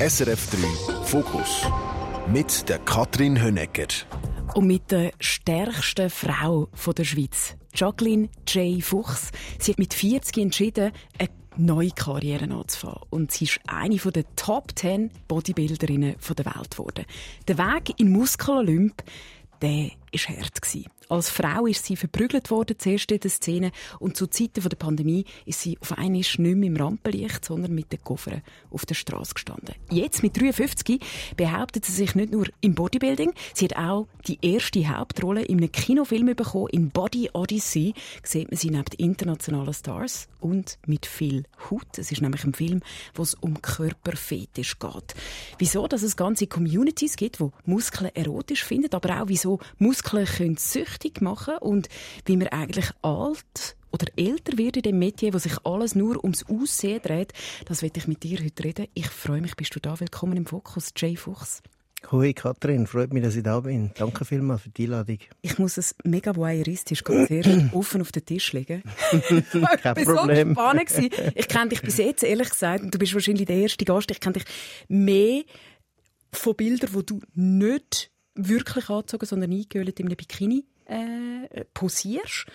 SRF 3 Fokus mit der Katrin Hönecker. Und mit der stärksten Frau der Schweiz, Jacqueline J. Fuchs. Sie hat mit 40 entschieden, eine neue Karriere anzufangen. Und sie ist eine der Top 10 Bodybuilderinnen der Welt geworden. Der Weg in Muskelolymp, der war hart. Als Frau ist sie verprügelt worden, zuerst in der Szene. Und zu Zeiten der Pandemie ist sie auf einmal nicht mehr im Rampenlicht, sondern mit den Koffern auf der Straße gestanden. Jetzt, mit 53, behauptet sie sich nicht nur im Bodybuilding, sie hat auch die erste Hauptrolle in einem Kinofilm bekommen. In Body Odyssey sieht man sie neben internationalen Stars und mit viel Haut. Es ist nämlich ein Film, wo es um Körperfetisch geht. Wieso, dass es ganze Communities gibt, wo Muskeln erotisch finden, aber auch wieso Muskeln können süchtig machen und wie man eigentlich alt oder älter wird in dem Metier, wo sich alles nur ums Aussehen dreht, das werde ich mit dir heute reden. Ich freue mich, bist du da. Willkommen im Fokus, Jay Fuchs. Hoi Katrin, freut mich, dass ich da bin. Danke vielmals für die Einladung. Ich muss es mega voyeuristisch ganz sehr offen auf den Tisch legen. Kein ich Problem. So gespannt ich kenne dich bis jetzt, ehrlich gesagt, und du bist wahrscheinlich der erste Gast, ich kenne dich mehr von Bildern, wo du nicht wirklich angezogen, sondern eingehüllt in einem Bikini äh, posierst,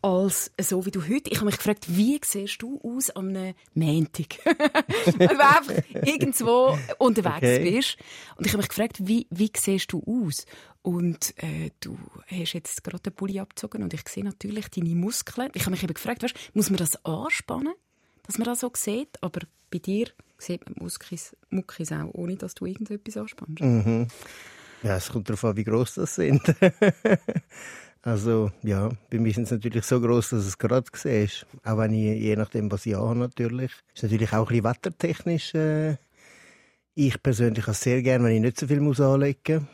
als so wie du heute. Ich habe mich gefragt, wie siehst du aus am einem Montag? Wenn du einfach irgendwo unterwegs okay. bist. Und ich habe mich gefragt, wie, wie siehst du aus? Und äh, du hast jetzt gerade den Pulli abgezogen und ich sehe natürlich deine Muskeln. Ich habe mich eben gefragt, weißt, muss man das anspannen, dass man das so sieht? Aber bei dir sieht man Muckis, Muckis auch, ohne dass du irgendetwas anspannst. Mhm. Ja, es kommt darauf an, wie groß das sind. also, ja, bei mir sind es natürlich so groß, dass es gerade ist. Auch wenn ich, je nachdem, was ich habe, natürlich. Ist natürlich auch ein bisschen wettertechnisch. Äh, ich persönlich habe es sehr gerne, wenn ich nicht so viel muss anlegen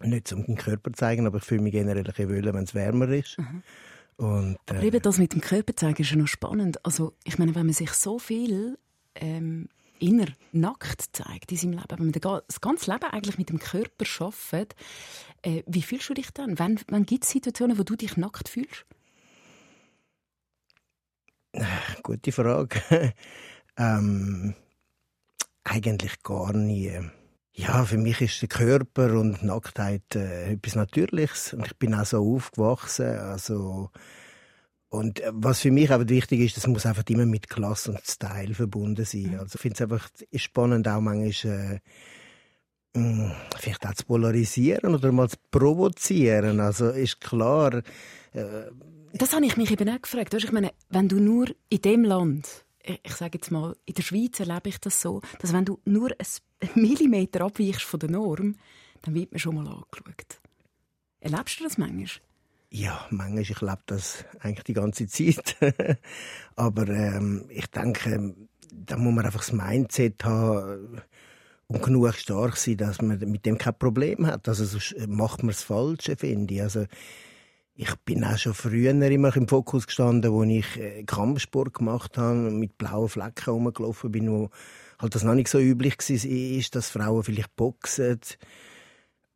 muss. Nicht um den Körper zu zeigen, aber ich fühle mich generell ein bisschen wohler, wenn es wärmer ist. Mhm. Und, äh, aber eben das mit dem Körper zeigen ist ja noch spannend. Also, ich meine, wenn man sich so viel ähm, inner nackt zeigt in seinem Leben, wenn man das ganze Leben eigentlich mit dem Körper arbeitet, äh, wie fühlst du dich dann? Wann, wann gibt es Situationen, wo du dich nackt fühlst? Gute Frage. ähm, eigentlich gar nie. Ja, für mich ist der Körper und Nacktheit äh, etwas Natürliches und ich bin auch so aufgewachsen. Also und äh, was für mich aber wichtig ist, das muss einfach immer mit Klasse und Style verbunden sein. Mhm. Also ich finde es einfach spannend, auch manchmal äh, mh, vielleicht auch zu polarisieren oder mal zu provozieren. Also ist klar. Äh, das habe ich mich eben auch gefragt. Ich meine, wenn du nur in dem Land, ich sage jetzt mal, in der Schweiz erlebe ich das so, dass wenn du nur einen Millimeter abweichst von der Norm, dann wird man schon mal angeschaut. Erlebst du das manchmal? Ja, manchmal, ich lebe das eigentlich die ganze Zeit. Aber ähm, ich denke, da muss man einfach das Mindset haben und genug stark sein, dass man mit dem kein Problem hat. Also sonst macht man das Falsche, finde ich. Also ich bin auch schon früher immer im Fokus gestanden, wo ich äh, Kampfsport gemacht habe, mit blauen Flecken rumgelaufen bin, wo halt das noch nicht so üblich war, dass Frauen vielleicht boxen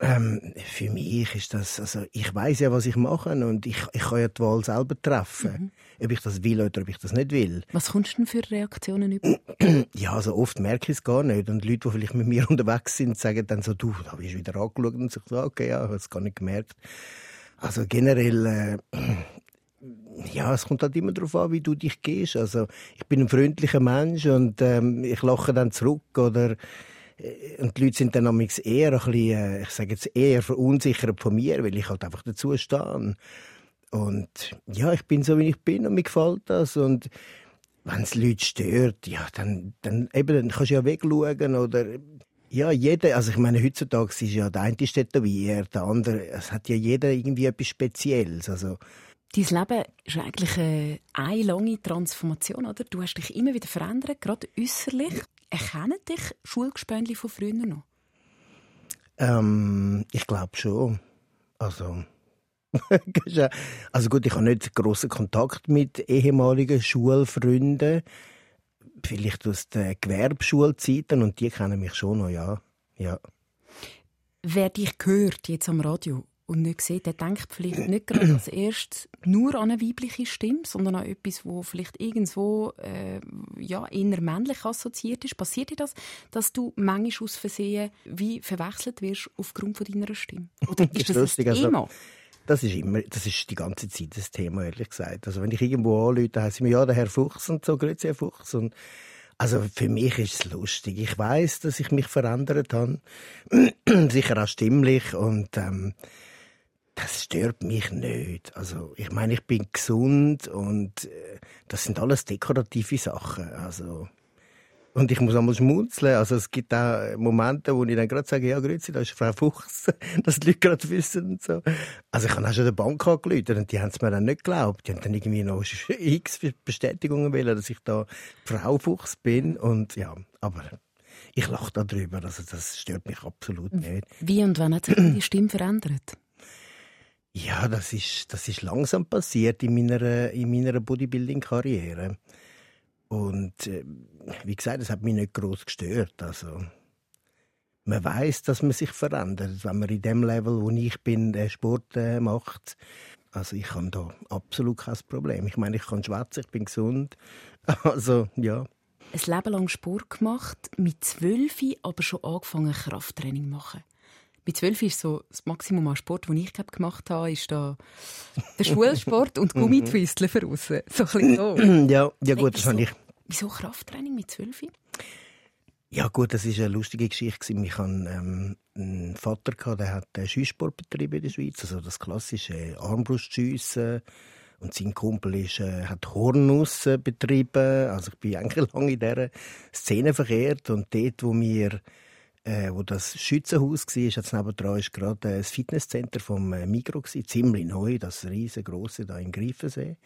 ähm, für mich ist das, also ich weiß ja, was ich mache und ich, ich kann ja die Wahl selber treffen, mhm. ob ich das will oder ob ich das nicht will. Was kommst du denn für Reaktionen über? Ja, also oft merke ich es gar nicht und Leute, die vielleicht mit mir unterwegs sind, sagen dann so, du, da bist du wieder angeschaut und ich sage, okay, ja, ich habe es gar nicht gemerkt. Also generell, äh, ja, es kommt halt immer darauf an, wie du dich gehst. Also ich bin ein freundlicher Mensch und ähm, ich lache dann zurück oder und die Leute sind dann eher ein bisschen, äh, ich sage jetzt eher verunsichert von mir, weil ich halt einfach dazu stehe. Und ja, ich bin so, wie ich bin und mir gefällt das. Und wenn es Leute stört, ja, dann, dann, eben, dann kannst du ja wegschauen oder ja, jeder, also ich meine, heutzutage ist ja der eine tätowiert, der andere, es hat ja jeder irgendwie etwas Spezielles, also Dein Leben ist eigentlich eine, eine lange Transformation, oder? Du hast dich immer wieder verändert, gerade äußerlich. Erkennen dich Schulgespöntli von früher noch? Ähm, ich glaube schon. Also, also gut, ich habe nicht großen Kontakt mit ehemaligen Schulfreunden. Vielleicht aus den Gewerbeschulzeiten und die kennen mich schon noch, ja. ja. Wer dich hört jetzt am Radio und nicht sieht, der denkt vielleicht nicht gerade als erstes nur an eine weibliche Stimme, sondern an etwas, wo vielleicht irgendwo äh, ja, eher männlich assoziiert ist. Passiert dir das, dass du manchmal aus Versehen wie verwechselt wirst aufgrund von deiner Stimme? Oder ist das, das ein also Thema? Also das ist immer, das ist die ganze Zeit das Thema, ehrlich gesagt. Also wenn ich irgendwo anrufe, heißt mir ja der Herr Fuchs und so, grüezi Herr Fuchs. Und also für mich ist es lustig. Ich weiß, dass ich mich verändert habe, sicher auch stimmlich und ähm, das stört mich nicht. Also ich meine, ich bin gesund und äh, das sind alles dekorative Sachen. Also und ich muss einmal schmunzeln. Also es gibt auch Momente, wo ich dann gerade sage, ja, grüezi, da ist Frau Fuchs, dass die Leute gerade wissen und so. Also ich habe auch schon der Bank angerufen und die haben es mir dann nicht geglaubt. Die haben dann irgendwie noch x Bestätigungen wollen, dass ich da Frau Fuchs bin und ja, aber ich lache darüber. Also das stört mich absolut nicht. Wie und wann hat sich die Stimme verändert? Ja, das ist, das ist langsam passiert in meiner, in meiner Bodybuilding-Karriere. Und äh, wie gesagt, es hat mich nicht groß gestört. Also man weiß, dass man sich verändert, wenn man in dem Level, wo ich bin, Sport äh, macht. Also ich habe da absolut kein Problem. Ich meine, ich kann schwätzen, ich bin gesund. Also ja. Ein Leben lang Sport gemacht, mit zwölf aber schon angefangen Krafttraining machen. Mit zwölf ist so das Maximum an Sport, den ich gemacht habe, ist da der Schulsport und mhm. Gummitwisteln für aussen. So ein so. ja, ja gut, das habe ich. Wieso Krafttraining mit zwölf? Ja gut, das war eine lustige Geschichte. Ich hatte ähm, einen Vater, der hat einen Schießsport betrieben in der Schweiz, also das klassische Armbrustschiessen. Und sein Kumpel ist, äh, hat Hornus betrieben. Also ich bin eigentlich lange in dieser Szene verkehrt. Und dort, wo wir äh, wo das Schützenhaus war, jetzt nebendran ist gerade das Fitnesscenter vom äh, gewesen, ziemlich neu, das riesengroße da in Greifensee.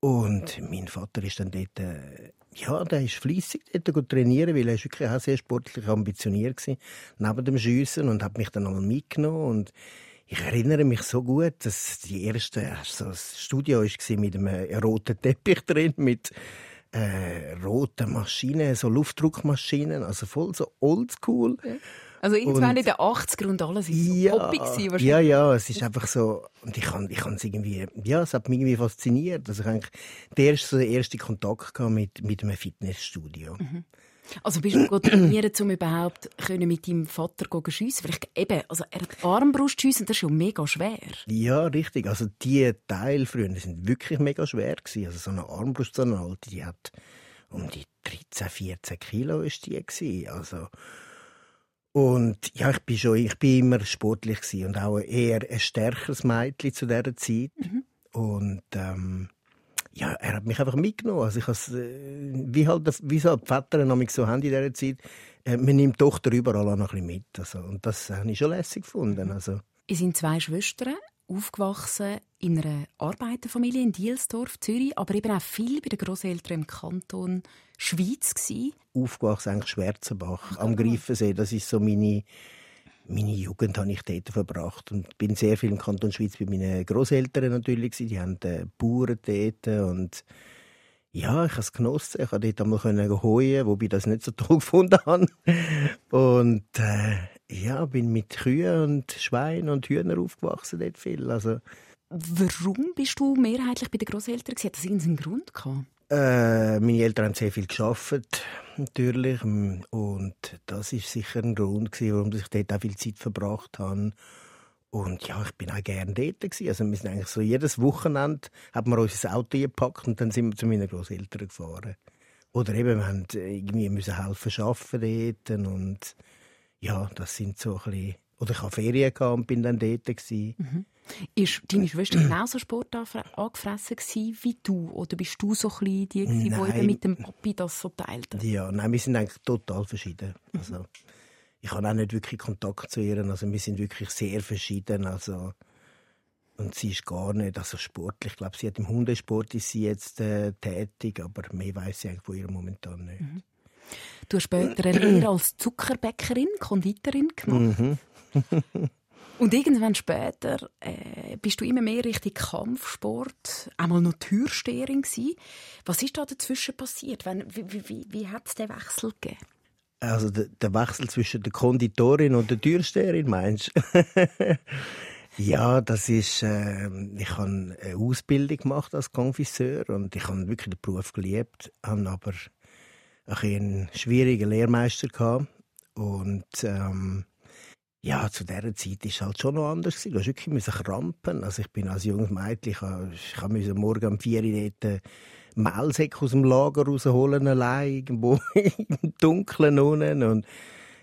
Und mein Vater ist dann dort, äh, ja, der ist fließig dort trainieren, weil er ist wirklich auch sehr sportlich ambitioniert gewesen, neben dem Schiessen und hat mich dann einmal mitgenommen und ich erinnere mich so gut, dass die erste, also das Studio war mit einem roten Teppich drin, mit äh, rote Maschinen, so Luftdruckmaschinen, also voll so oldschool. Ja. Also irgendwann in den 80er und alles ist so ja, poppig gewesen, Ja, ja, es ist einfach so, und ich kann, ich kann es irgendwie, ja, es hat mich irgendwie fasziniert. Also ich eigentlich der erste, so der erste Kontakt mit, mit einem Fitnessstudio. Mhm. Also bist du trainiert, um überhaupt mit deinem Vater schiessen? Vielleicht eben, also er hat Armbrust schiessen, das ist schon mega schwer. Ja, richtig. Also die Teile früher sind wirklich mega schwer gewesen. Also so eine Armbrust, so eine alte, die hat um die 13, 14 Kilo ist die gewesen. Also und ja, ich bin schon, ich bin immer sportlich gewesen und auch eher ein stärkeres Mädchen zu dieser Zeit. Mhm. Und ähm, ja, er hat mich einfach mitgenommen. Also ich äh, wie halt, wie so die Väter so haben in dieser Zeit, äh, man nimmt die Tochter überall auch noch ein bisschen mit. Also, und das habe ich schon lässig gefunden. Also. Ihr sind zwei Schwestern, aufgewachsen in einer Arbeiterfamilie in Dielsdorf, Zürich, aber eben auch viel bei den Großeltern im Kanton Schweiz gewesen. Aufgewachsen eigentlich Schwerzenbach am Greifensee. Das ist so meine meine Jugend habe ich dort verbracht und bin sehr viel im Kanton Schweiz bei meinen Großeltern natürlich. Die haben Bauern dort und ja, ich habe es genossen. Ich konnte dort einmal holen, wobei ich das nicht so toll gefunden habe. Und äh, ja, bin mit Kühen und Schweinen und Hühnern aufgewachsen dort viel. Also, Warum bist du mehrheitlich bei den Großeltern? Hat das irgendeinen Grund gehabt? Äh, meine Eltern haben sehr viel geschafft, natürlich. Und das ist sicher ein Grund, gewesen, warum ich dort auch viel Zeit verbracht habe. Und ja, ich bin auch gerne dort. Gewesen. Also wir sind eigentlich so jedes Wochenende haben wir unser Auto gepackt und dann sind wir zu meinen Großeltern gefahren. Oder eben, wir mussten irgendwie müssen helfen arbeiten dort. Und ja, das sind so ein bisschen... Oder ich hatte Ferien und bin dann dort. Gewesen. Mhm. Ist deine Schwester genauso Sport angefressen wie du? Oder bist du so ein die, die eben mit dem Papi das so teilt? Ja, nein, wir sind eigentlich total verschieden. Also, ich habe auch nicht wirklich Kontakt zu ihr. Also, wir sind wirklich sehr verschieden. Also, und sie ist gar nicht also sportlich. Ich glaube, sie hat im Hundesport ist sie jetzt äh, tätig, aber mehr weiß sie eigentlich von ihr momentan nicht. Mhm. Du hast später eine Lehre als Zuckerbäckerin, Konditorin gemacht. Mhm. Und irgendwann später äh, bist du immer mehr Richtung Kampfsport, einmal noch Türsteherin gewesen. Was ist da dazwischen passiert? Wenn, wie wie, wie hat es den Wechsel gegeben? Also der, der, Wechsel zwischen der Konditorin und der Türsteherin, meinst du? Ja, das ist, äh, ich habe eine Ausbildung gemacht als Konfisseur und ich habe wirklich den Beruf geliebt, habe aber einen schwierigen Lehrmeister gehabt und ähm, ja, zu dieser Zeit war es halt schon noch anders. Du musst wirklich krampen. Also ich bin als junges Mädchen, ich, musste morgen um 4 Uhr dort Mehlsäcke aus dem Lager rausholen, allein, irgendwo im Dunkeln unten und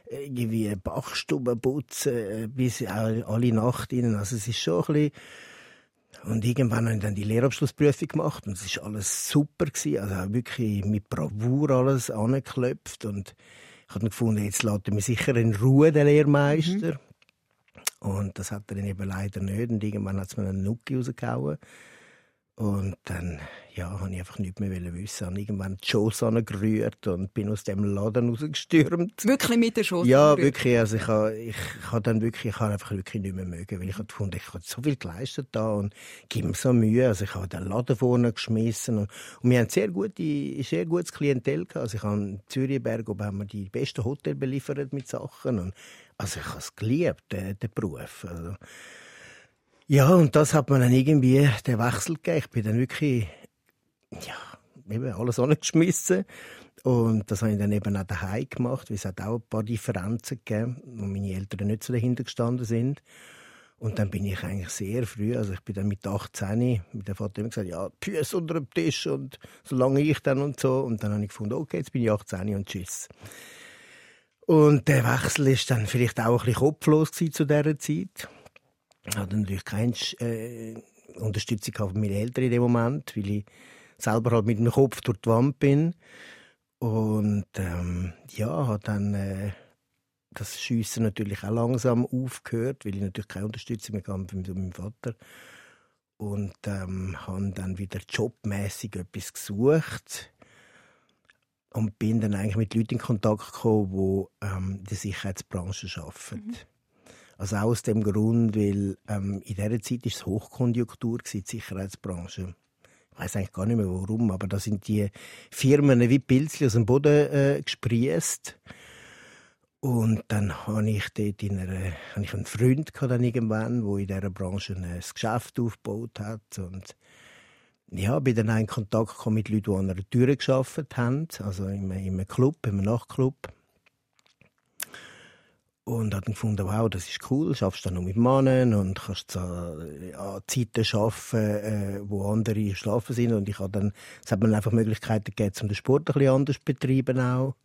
irgendwie Bachstuben putzen, äh, bis alle Nacht rein. Also es ist schon ein bisschen und irgendwann habe ich dann die Lehrabschlussprüfung gemacht und es war alles super gewesen. Also wirklich mit Bravour alles angeklopft und ich habe gefunden, jetzt lässt er mich sicher in Ruhe, der Lehrmeister. Mhm. Und das hat er dann eben leider nicht. Und irgendwann hat es mir einen Nuki rausgehauen. Und dann ja, habe ich einfach nichts mehr wissen. Ich habe irgendwann die Schoss angerührt und bin aus dem Laden rausgestürmt. Wirklich mit der Schoss? Ja, wirklich. Also ich habe, ich habe dann wirklich, ich habe einfach wirklich nicht mehr mögen, weil ich habe gefunden, ich habe so viel geleistet da und gebe mir so Mühe. Also ich habe den Laden vorne geschmissen und, und wir haben sehr gute, sehr gutes Klientel gehabt. Also ich habe in Zürichberg haben wir die besten Hotels beliefert mit Sachen und also ich habe es geliebt, den, den Beruf. Also, ja, und das hat mir dann irgendwie den Wechsel gegeben. Ich bin dann wirklich, ja, eben alles angeschmissen. Und das habe ich dann eben auch daheim gemacht, weil es hat auch ein paar Differenzen gegeben, wo meine Eltern nicht so dahinter gestanden sind. Und dann bin ich eigentlich sehr früh, also ich bin dann mit 18, mit dem Vater immer gesagt, ja, Füße unter dem Tisch und so lange ich dann und so. Und dann habe ich gefunden, okay, jetzt bin ich 18 und tschüss. Und der Wechsel ist dann vielleicht auch ein bisschen kopflos zu dieser Zeit. Hatte natürlich keine äh, Unterstützung von meinen Eltern in dem Moment, weil ich selber halt mit dem Kopf durch die Wand bin. Und ähm, ja, hat dann äh, das Schiessen natürlich auch langsam aufgehört, weil ich natürlich keine Unterstützung mehr hatte von meinem Vater. Und ähm, habe dann wieder jobmäßig etwas gesucht und bin dann eigentlich mit Leuten in Kontakt gekommen, die ähm, in der Sicherheitsbranche arbeiten. Mhm. Also auch aus dem Grund, weil ähm, in dieser Zeit war es Hochkonjunktur, die Sicherheitsbranche. Ich weiß eigentlich gar nicht mehr warum, aber da sind die Firmen wie Pilzli aus dem Boden äh, gesprießt. Und dann habe ich dort in einer, habe ich einen Freund dann irgendwann, der in dieser Branche ein Geschäft aufgebaut hat. Und ja, bin dann in Kontakt gekommen mit Leuten, die an einer Tür gearbeitet haben, also in einem Club, in einem Nachtclub. Und hat dann gefunden, wow, das ist cool, schaffst dann nur mit Männern und kannst so, äh, an Zeiten arbeiten, äh, wo andere schlafen sind. Und ich habe dann, es hat mir einfach Möglichkeiten gegeben, um den Sport ein bisschen anders zu betreiben auch.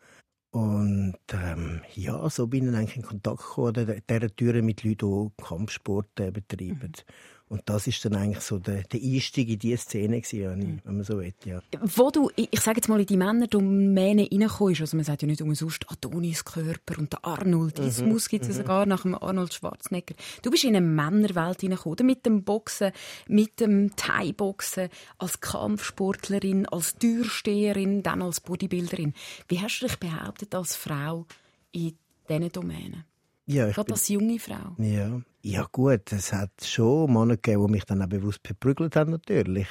Und ähm, ja, so bin ich eigentlich in Kontakt gekommen, dieser Tür mit Leuten, die Kampfsport äh, betreiben. Mhm. Und das ist dann eigentlich so der, der Einstieg in diese Szene gewesen, wenn man so will, ja. Wo du, ich sage jetzt mal, in die Männerdomäne reinkommst, also man sagt ja nicht umsonst Adonis Körper und der Arnoldismus mhm. gibt es mhm. sogar nach dem Arnold Schwarzenegger. Du bist in eine Männerwelt hineingekommen, mit dem Boxen, mit dem Thai-Boxen, als Kampfsportlerin, als Türsteherin, dann als Bodybuilderin. Wie hast du dich behauptet als Frau in diesen Domänen? Ja, ich Gerade als junge Frau. Ja. ja gut, es hat schon Männer gegeben, die mich dann auch bewusst verprügelt haben natürlich.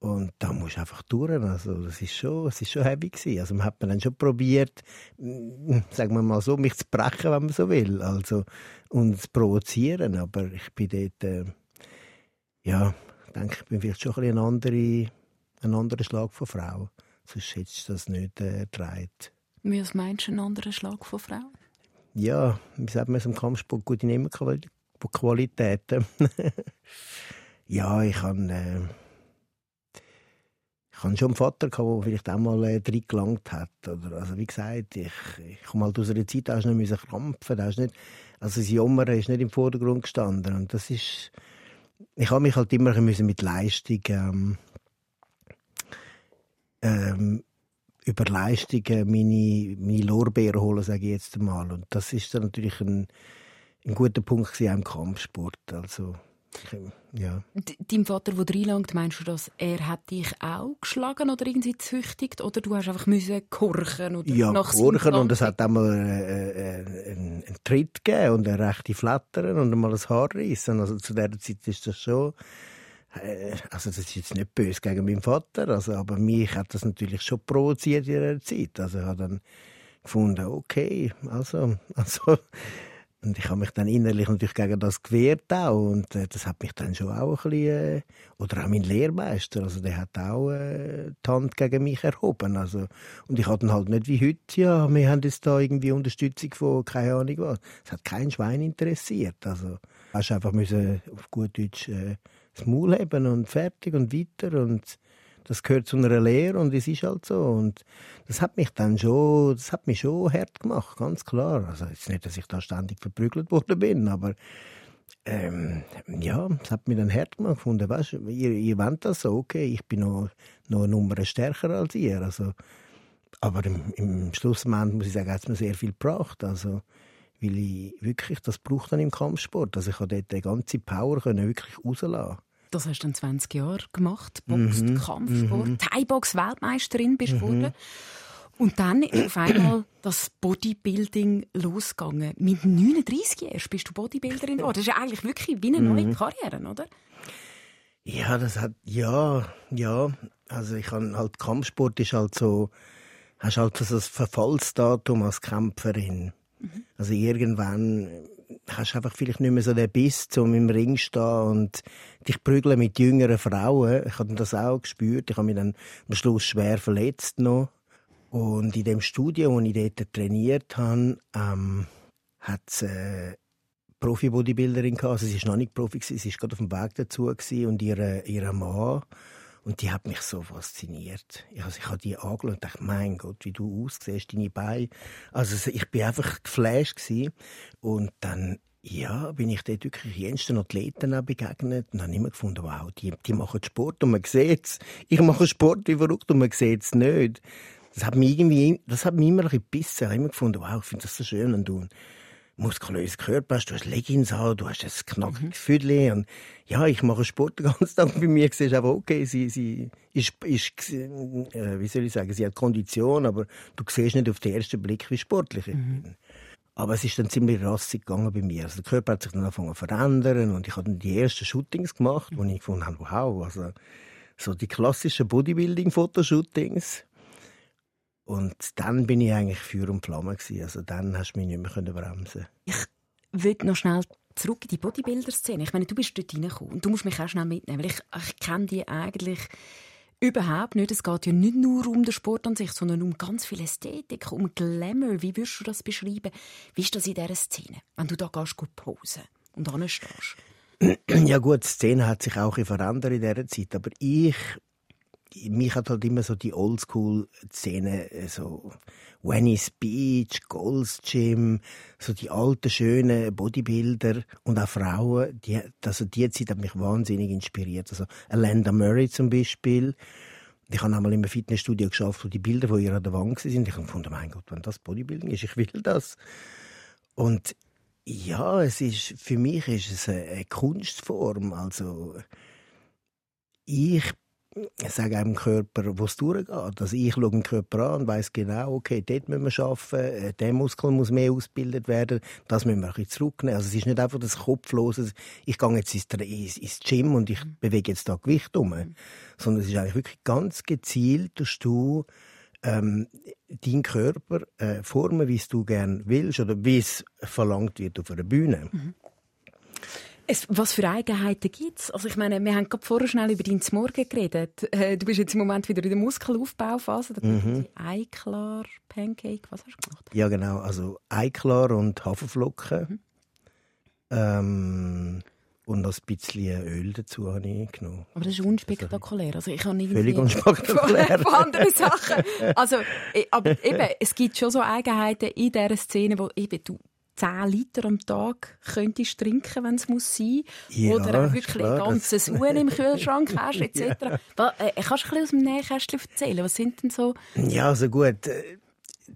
Und da musst du einfach durch. Also, das ist schon, ist schon heavy gewesen. Also, man hat man dann schon probiert, mm, sagen wir mal so, mich zu brechen, wenn man so will. Also, und zu provozieren. Aber ich bin dort, äh, ja, ich denke, ich bin vielleicht schon ein, ein, andere, ein anderer Schlag von Frau. Sonst hättest du das nicht äh, gedreht. Wie meinst du, ein anderer Schlag von Frau? Ja, wie sagt man es im Kampfsport, gute Qualitäten. ja, ich habe äh, ich schon einen Vater gehabt, der vielleicht auch mal äh, drin gelangt hat. Oder, also wie gesagt, ich, ich komme halt aus einer Zeit, da hast du nicht krampfen, da hast nicht, also das Jammern ist nicht im Vordergrund gestanden. Und das ist, ich habe mich halt immer mit Leistung ähm, ähm, über Leistungen meine, meine Lorbeeren holen, sage ich jetzt einmal. Und das ist dann natürlich ein, ein guter Punkt im Kampfsport. Also, ja. Dein Vater, der reinlangt, meinst du, dass er hat dich auch geschlagen oder irgendwie gezüchtigt? Oder du hast einfach müssen korchen oder Ja, korchen und es hat einmal äh, äh, einen, einen Tritt gegeben und eine rechte Flattern und einmal ein Haar reissen. Also zu dieser Zeit ist das schon also das ist jetzt nicht böse gegen meinen Vater, also, aber mich hat das natürlich schon provoziert in der Zeit. Also ich habe dann gefunden, okay, also, also Und ich habe mich dann innerlich natürlich gegen das gewehrt auch. Und äh, das hat mich dann schon auch ein bisschen, äh, oder auch mein Lehrmeister, also der hat auch äh, die Hand gegen mich erhoben. Also, und ich hatte halt nicht wie heute, ja, wir haben jetzt da irgendwie Unterstützung von, keine Ahnung was. Es hat kein Schwein interessiert. Also, hast einfach müssen auf gut Deutsch äh, das Maul haben und fertig und weiter und das gehört zu einer Lehre und es ist halt so. Und das hat mich dann schon, das hat mich schon hart gemacht, ganz klar. Also jetzt nicht, dass ich da ständig verprügelt worden bin, aber ähm, ja, das hat mich dann hart gemacht gefunden. Weißt, ihr, ihr wollt das so, okay, ich bin noch, noch eine Nummer stärker als ihr. Also, aber im, im Schlussmoment muss ich sagen, hat es mir sehr viel gebracht. Also, weil ich wirklich, das braucht dann im Kampfsport. Also ich konnte dort die ganze Power können wirklich rauslassen. Das hast du dann 20 Jahre gemacht, Box, mhm. Kampfsport, mhm. Thai-Box-Weltmeisterin bist du mhm. Und dann ist auf einmal das Bodybuilding losgegangen. Mit 39 Jahren bist du Bodybuilderin geworden. Das ist ja eigentlich wirklich wie eine neue mhm. Karriere, oder? Ja, das hat, ja, ja. Also ich habe halt, Kampfsport ist halt so, hast halt so das Verfallsdatum als Kämpferin. Mhm. Also irgendwann hast du einfach vielleicht nicht mehr so den Biss, um im Ring zu stehen und dich prügeln mit jüngeren Frauen. Ich habe das auch gespürt. Ich habe mich dann am Schluss schwer verletzt noch. Und in dem Studio, wo ich dort trainiert habe, ähm, hat es äh, Profi-Bodybuilderin gehabt. Also sie war noch nicht Profi, sie war gerade auf dem Weg dazu und ihre, ihre Mann und die hat mich so fasziniert. Also ich habe die angeschaut und dachte, mein Gott, wie du aussiehst, deine Beine. Also ich bin einfach geflasht gewesen. Und dann, ja, bin ich dort wirklich jensten Athleten auch begegnet und habe immer gefunden, wow, die, die machen Sport und man sieht es. Ich mache Sport wie verrückt und man sieht es nicht. Das hat mich irgendwie, das hat mich immer ein bisschen gebissen. Ich habe immer gefunden, wow, ich finde das so schön. Und du, muskulösen Körper hast, du hast Leggings an, du hast ein knackiges mhm. Füdli und ja, ich mache Sport den ganzen Tag. Bei mir siehst du aber okay, sie, sie ist, ist äh, wie soll ich sagen, sie hat Kondition, aber du siehst nicht auf den ersten Blick, wie sportlich ich mhm. bin. Aber es ist dann ziemlich rassig gegangen bei mir. Also der Körper hat sich dann angefangen zu verändern und ich habe dann die ersten Shootings gemacht, wo ich gefunden habe, wow, also so die klassischen Bodybuilding-Fotoshootings und dann bin ich eigentlich Feuer und Flamme gewesen. Also dann hast du mich nicht mehr bremsen. Ich würde noch schnell zurück in die Bodybuilder-Szene. Ich meine, du bist dort reingekommen und du musst mich auch schnell mitnehmen, weil ich, ich kenne die eigentlich überhaupt nicht. Es geht ja nicht nur um den Sport an sich, sondern um ganz viel Ästhetik, um Glamour. Wie würdest du das beschreiben? Wie ist das in dieser Szene, wenn du da gehst, posen und anstehst? Ja gut, die Szene hat sich auch verändert in dieser Zeit, aber ich mich hat halt immer so die Oldschool-Szene, äh, so Venice Beach, Gold's Gym, so die alten, schönen Bodybuilder und auch Frauen, die, also die Zeit hat mich wahnsinnig inspiriert. Also Alanda Murray zum Beispiel. Ich habe einmal im Fitnessstudio geschafft, wo die Bilder von ihr an der Wand sind. Ich habe gefunden, mein Gott, wenn das Bodybuilding ist, ich will das. Und ja, es ist, für mich ist es eine Kunstform. Also, ich sage einem Körper, wo es durchgeht. Also ich schaue den Körper an und weiss genau, okay, dort müssen wir arbeiten, äh, der Muskel muss mehr ausgebildet werden, das müssen wir ein bisschen zurücknehmen. Also es ist nicht einfach das Kopflose, ich gehe jetzt ins, Gym und ich mhm. bewege jetzt da Gewicht um, mhm. sondern es ist eigentlich wirklich ganz gezielt, dass du ähm, deinen Körper äh, formen, wie es du gerne willst oder wie es verlangt wird auf einer Bühne. Mhm. Es, was für Eigenheiten gibt es? Also ich meine, wir haben gerade vorher schnell über deinen Morgen geredet. Äh, du bist jetzt im Moment wieder in der Muskelaufbauphase. Da mhm. Eiklar, Pancake, was hast du gemacht? Ja genau, also Eiklar und Haferflocken. Mhm. Ähm, und noch ein bisschen Öl dazu habe ich genommen. Aber das ist unspektakulär. Also ich habe Völlig unspektakulär. Von, anderen Sachen. Also, aber eben, es gibt schon so Eigenheiten in dieser Szene, wo eben du 10 Liter am Tag könntest trinken, wenn es muss sein ja, Oder auch wirklich klar, ein ganzes Uhr im Kühlschrank hast, etc. ja. Äh, kannst du ein bisschen aus dem Nähkästchen erzählen? Was sind denn so... Ja, also gut. Äh,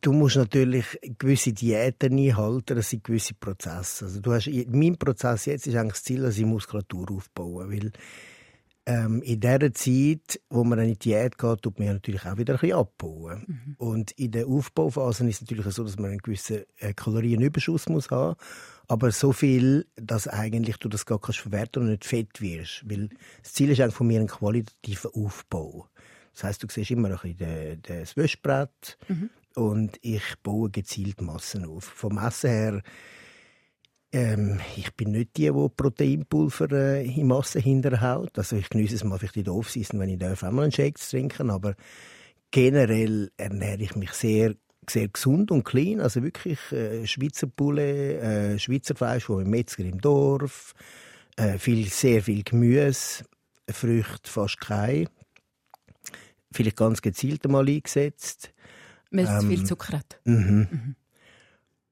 du musst natürlich gewisse Diäten einhalten, das sind gewisse Prozesse. Also du hast, mein Prozess jetzt ist eigentlich das Ziel, dass ich Muskulatur aufbaue, weil ähm, in der Zeit, wo man in die Diät geht, tut man natürlich auch wieder ein bisschen abbauen. Mhm. Und in der Aufbauphase ist es natürlich so, dass man einen gewissen äh, Kalorienüberschuss muss haben aber so viel, dass eigentlich du das gar kannst verwerten und nicht fett wirst. Weil das Ziel ist eigentlich von mir ein qualitativer Aufbau. Das heißt, du siehst immer ein bisschen das Wäschbrett mhm. und ich baue gezielt Massen auf. Vom Essen her Ähm, ich bin nicht die, die Proteinpulver äh, in Masse hinterhaut. Also ich genieße es mal vielleicht in der Off-Season, wenn ich darf, auch mal einen Shake zu trinken. Aber generell ernähre ich mich sehr sehr gesund und clean, also wirklich äh, Schweizer Poulet, äh, Schweizer Fleisch vom Metzger im Dorf, äh, viel, sehr viel Gemüse, Früchte fast keine, vielleicht ganz gezielt einmal eingesetzt. Weil es ähm, viel Zucker hat. Mhm. Mhm.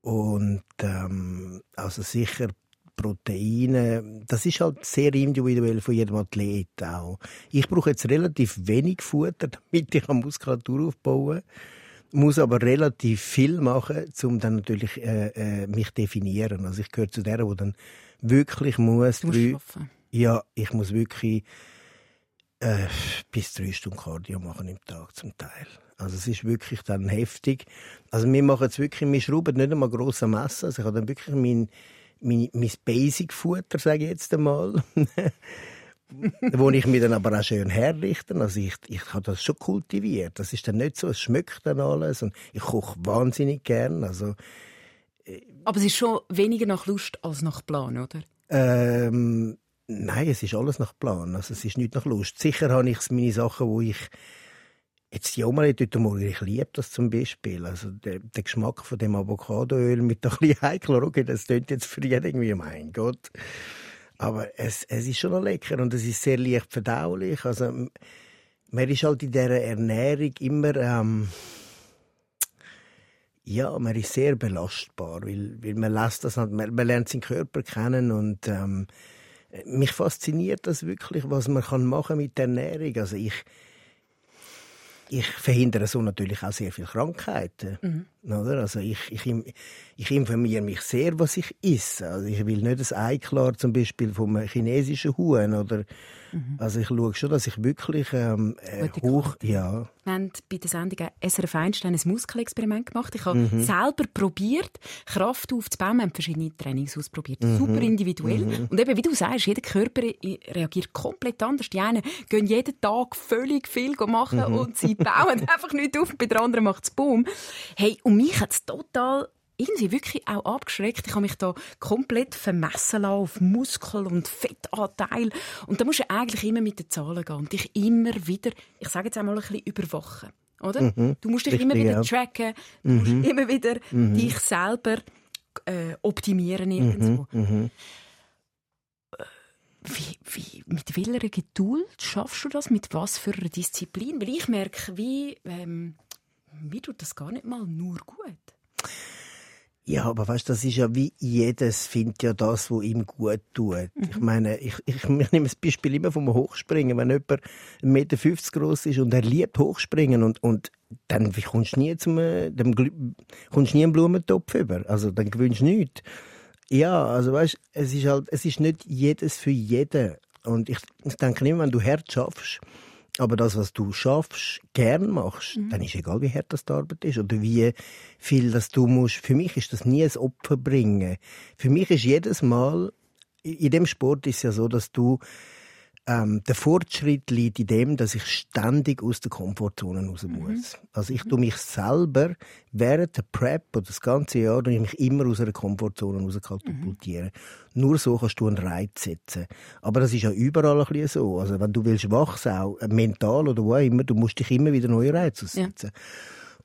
Und ähm, also sicher Proteine, das ist halt sehr individuell von jedem Athlet auch. Ich brauche jetzt relativ wenig Futter, damit ich eine Muskulatur aufbauen muss aber relativ viel machen, um dann natürlich äh, äh, mich definieren. Also ich gehöre zu der, die dann wirklich muss. Du musst ja, ich muss wirklich äh, bis drei Stunden Cardio machen im Tag zum Teil. Also es ist wirklich dann heftig. Also wir machen jetzt wirklich, wir schrauben nicht einmal gross am Essen. Also ich habe dann wirklich mein, mein, mein Basic-Futter, sage ich jetzt einmal. wo ich mir dann aber auch schön herrichten. Also ich, ich habe das schon kultiviert. Das ist dann nicht so, es schmeckt dann alles und ich koche wahnsinnig gern. Also, äh, aber es ist schon weniger nach Lust als nach Plan, oder? Ähm, nein, es ist alles nach Plan. Also es ist nicht nach Lust. Sicher habe ich meine Sachen, wo ich Jetzt die Oma heute Morgen, ich liebe das zum Beispiel. Also der, der Geschmack von dem Avocadoöl mit ein bisschen heikler, okay, das klingt jetzt für jeden irgendwie, mein Gott. Aber es, es ist schon noch lecker und es ist sehr leicht verdaulich. Also, man ist halt in dieser Ernährung immer, ähm, ja, man ist sehr belastbar, weil, weil man lässt das halt, man, man lernt seinen Körper kennen und ähm, mich fasziniert das wirklich, was man kann machen mit der Ernährung. Also ich, ich verhindere so natürlich auch sehr viele Krankheiten. Mhm. Oder? Also ich, ich, ich informiere mich sehr, was ich esse. Also ich will nicht das Eiklar zum Beispiel vom chinesischen Huhn oder Mhm. Also ich schaue schon, dass ich wirklich ähm, äh, hoch... Ja. Wir haben bei der Sendung SRF Einstein ein Muskelexperiment gemacht. Ich habe mhm. selber probiert, Kraft aufzubauen. Wir haben verschiedene Trainings ausprobiert. Mhm. Super individuell. Mhm. Und eben, wie du sagst, jeder Körper reagiert komplett anders. Die einen gehen jeden Tag völlig viel machen mhm. und sie bauen einfach nicht auf. Bei den anderen macht es Boom. Hey, und mich hat es total irgendwie wirklich auch abgeschreckt. Ich habe mich da komplett vermessen lassen auf Muskel und Fettanteil. Und da musst du eigentlich immer mit den Zahlen gehen und dich immer wieder, ich sage jetzt einmal ein bisschen überwachen. Oder? Mhm. Du musst dich Richtig, immer wieder ja. tracken, du mhm. musst immer wieder mhm. dich selber äh, optimieren irgendwo. Mhm. mhm. Äh, wie, wie, mit welcher Geduld schaffst du das? Mit was für einer Disziplin? Weil ich merke, wie, ähm, mir tut das gar nicht mal nur gut. Ja, aber weißt, das ist ja wie jedes findet ja das, was ihm gut tut. Mhm. Ich meine, ich, ich, ich nehme das Beispiel immer vom Hochspringen. Wenn jemand 1,50 Meter groß ist und er liebt Hochspringen und, und dann kommst du nie zum, dem, kommst nie einen Blumentopf über. Also, dann gewünscht du nichts. Ja, also weißt, es ist halt, es ist nicht jedes für jeden. Und ich, ich denke immer, wenn du hart schaffst, aber das, was du schaffst, gern machst, mhm. dann ist egal, wie hart das die Arbeit ist oder wie viel das du musst. Für mich ist das nie ein Opfer bringen. Für mich ist jedes Mal in dem Sport ist es ja so, dass du ähm, der Fortschritt liegt in dem, dass ich ständig aus der Komfortzone raus mhm. muss. Mhm. Also ich tue mich selber während der Prep oder das ganze Jahr ich mich immer aus einer Komfortzone raus katapultieren. Mhm. Nur so kannst du einen Reiz setzen. Aber das ist ja überall ein bisschen so. Also wenn du willst wachsen, auch äh, mental oder wo auch immer, du musst dich immer wieder neue Reize aussetzen. Ja.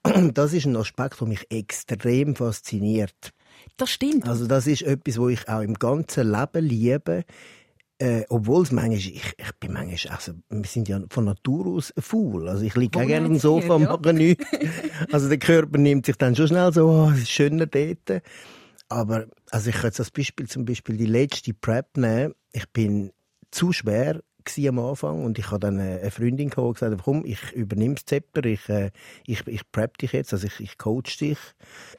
Das ist ein Aspekt, der mich extrem fasziniert. Das stimmt. Also das ist etwas, wo ich auch im ganzen Leben liebe äh, obwohl es manchmal, ich, ich bin manchmal, also, wir sind ja von Natur aus faul. Also, ich liege auch gerne im Sofa und ja. mache nichts. Also, der Körper nimmt sich dann schon schnell so, oh, es ist schöner dort. Aber, also, ich jetzt als Beispiel zum Beispiel die letzte Prep nehmen. Ich bin zu schwer am Anfang und ich habe dann eine Freundin gehabt, und gesagt, komm, ich übernehme das Zepter, ich, äh, ich, ich prep dich jetzt, also ich, ich coach dich.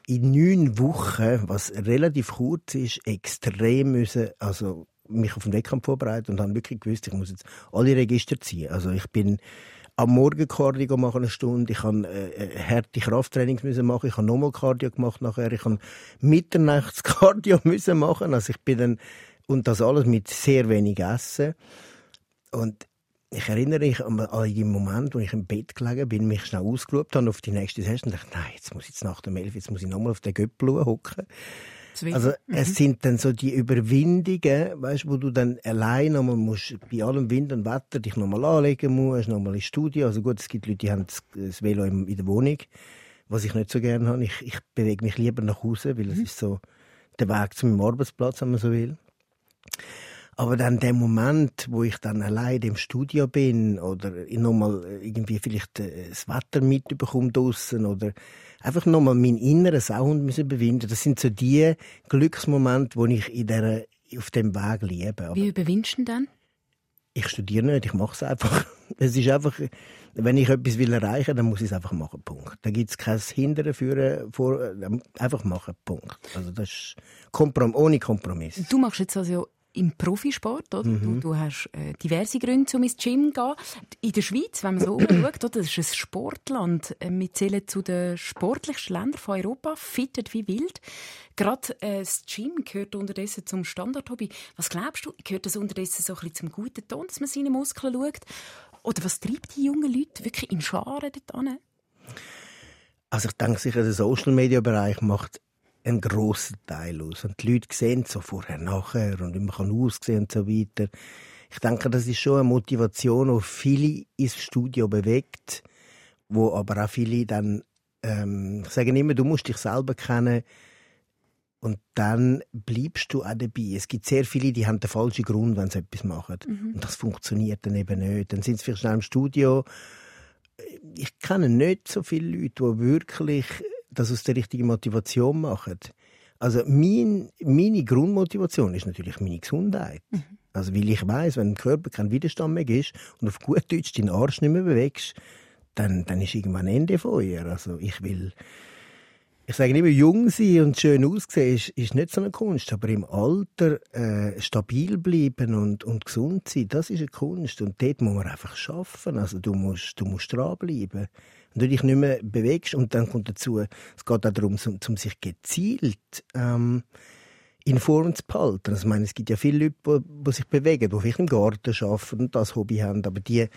In neun Wochen, was relativ kurz ist, extrem müssen, also mich auf den Wettkampf vorbereitet und habe wirklich gewusst, ich muss jetzt alle Register ziehen. Also ich bin am Morgen Cardio machen eine Stunde, ich habe äh, äh harte Krafttrainings müssen machen, ich habe nochmal Cardio gemacht nachher, ich habe Mitternachts Cardio müssen machen, also ich bin dann und das alles mit sehr wenig Essen. Und ich erinnere mich an den Moment, wo ich im Bett gelegen bin, mich schnell ausgeruht habe auf die nächste Session und dachte, nein, jetzt muss ich jetzt nach dem Elf, jetzt muss ich nochmal auf den Göppel hocken Also mhm. es sind dann so die Überwindungen, weißt, wo du dann allein nochmal musst, bei allem Wind und Wetter dich nochmal anlegen musst, nochmal ins Studio. Also gut, es gibt Leute, die haben das Velo in der Wohnung, was ich nicht so gerne habe. Ich, ich bewege mich lieber nach Hause, weil es mhm. ist so der Weg zu meinem Arbeitsplatz, wenn man so will. Aber dann der Moment, wo ich dann allein im Studio bin oder nochmal irgendwie vielleicht äh, das Wetter mitbekomme draussen oder einfach nochmal meinen inneren Sound müssen überwinden. Das sind so die Glücksmomente, die ich in der, auf dem Weg liebe. Aber Wie überwindest du denn? Ich studiere nicht, ich mache es einfach. Es ist einfach, wenn ich etwas will erreichen, dann muss ich es einfach machen. Punkt. Da gibt es kein Hindern für, vor, einfach machen. Punkt. Also das ist Komprom ohne Kompromiss. Du machst jetzt also im Profisport. Oder? Mhm. Du, du, hast äh, diverse Gründe, um ins Gym zu gehen. In der Schweiz, wenn man so schaut, oder, das ist ein Sportland. Äh, wir zählen zu den sportlichsten Ländern von Europa, fittet wie wild. Gerade äh, das Gym gehört unterdessen zum Standardhobby. Was glaubst du, gehört das unterdessen so ein bisschen zum guten Ton, dass man seine Muskeln schaut? Oder was treibt die jungen Leute wirklich in Scharen dort an? Also ich denke sicher, der Social-Media-Bereich macht einen grossen Teil aus. Und die Leute sehen so vorher, nachher und wie man kann aussehen und so weiter. Ich denke, das ist schon eine Motivation, die viele ins Studio bewegt, wo aber auch viele dann ähm, sagen immer, du musst dich selber kennen und dann bleibst du auch dabei. Es gibt sehr viele, die haben den falschen Grund, wenn sie etwas machen. Mhm. Und das funktioniert dann eben nicht. Dann sind sie vielleicht schnell im Studio. Ich kenne nicht so viele Leute, die wirklich das aus der richtigen Motivation machen. Also mein, meine Grundmotivation ist natürlich meine Gesundheit. Mhm. Also weil ich weiß, wenn im Körper kein Widerstand mehr ist und auf gut Deutsch den Arsch nicht mehr bewegst, dann, dann ist irgendwann Ende von ihr. Also ich will, ich sage immer, jung sein und schön aussehen ist, ist nicht so eine Kunst, aber im Alter äh, stabil bleiben und, und gesund sein, das ist eine Kunst und dort muss man einfach schaffen. Also du musst, du musst dranbleiben wenn du dich nicht mehr bewegst und dann kommt dazu, es geht auch darum, um, um sich gezielt ähm, in Form zu behalten. Also, ich meine, es gibt ja viele Leute, die, die sich bewegen, die vielleicht im Garten arbeiten und das Hobby haben, aber die,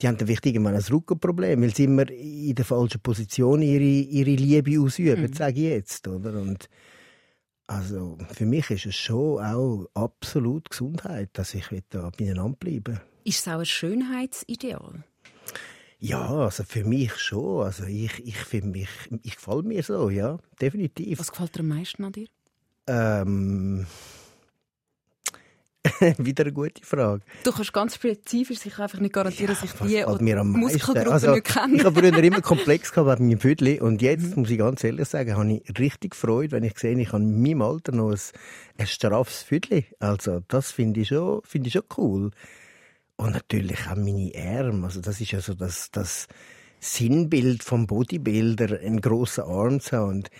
die haben dann wichtig ein Rückenproblem, weil sie immer in der falschen Position ihre, ihre Liebe ausüben, mhm. sage ich jetzt. Oder? Und also für mich ist es schon auch absolut Gesundheit, dass ich da beieinander bleiben Ist es auch ein Schönheitsideal? Ja, also für mich schon. Also ich, ich finde mich, ich gefällt mir so, ja, definitiv. Was gefällt dir am meisten an dir? Ähm, wieder eine gute Frage. Du kannst ganz spezifisch sich einfach nicht garantieren, ja, dass ich die oder mir am Muskelgruppen also, nicht kenne. Ich habe früher immer Komplex gehabt wegen meinem Vödli und jetzt, mhm. muss ich ganz ehrlich sagen, habe ich richtig Freude, wenn ich sehe, ich habe in meinem Alter noch ein, ein straffes Vödli. Also das finde ich, schon, find ich schon cool. Und natürlich auch meine Arme. Also das ist ja so das, das Sinnbild vom Bodybuilder, einen grossen Arm zu haben. Und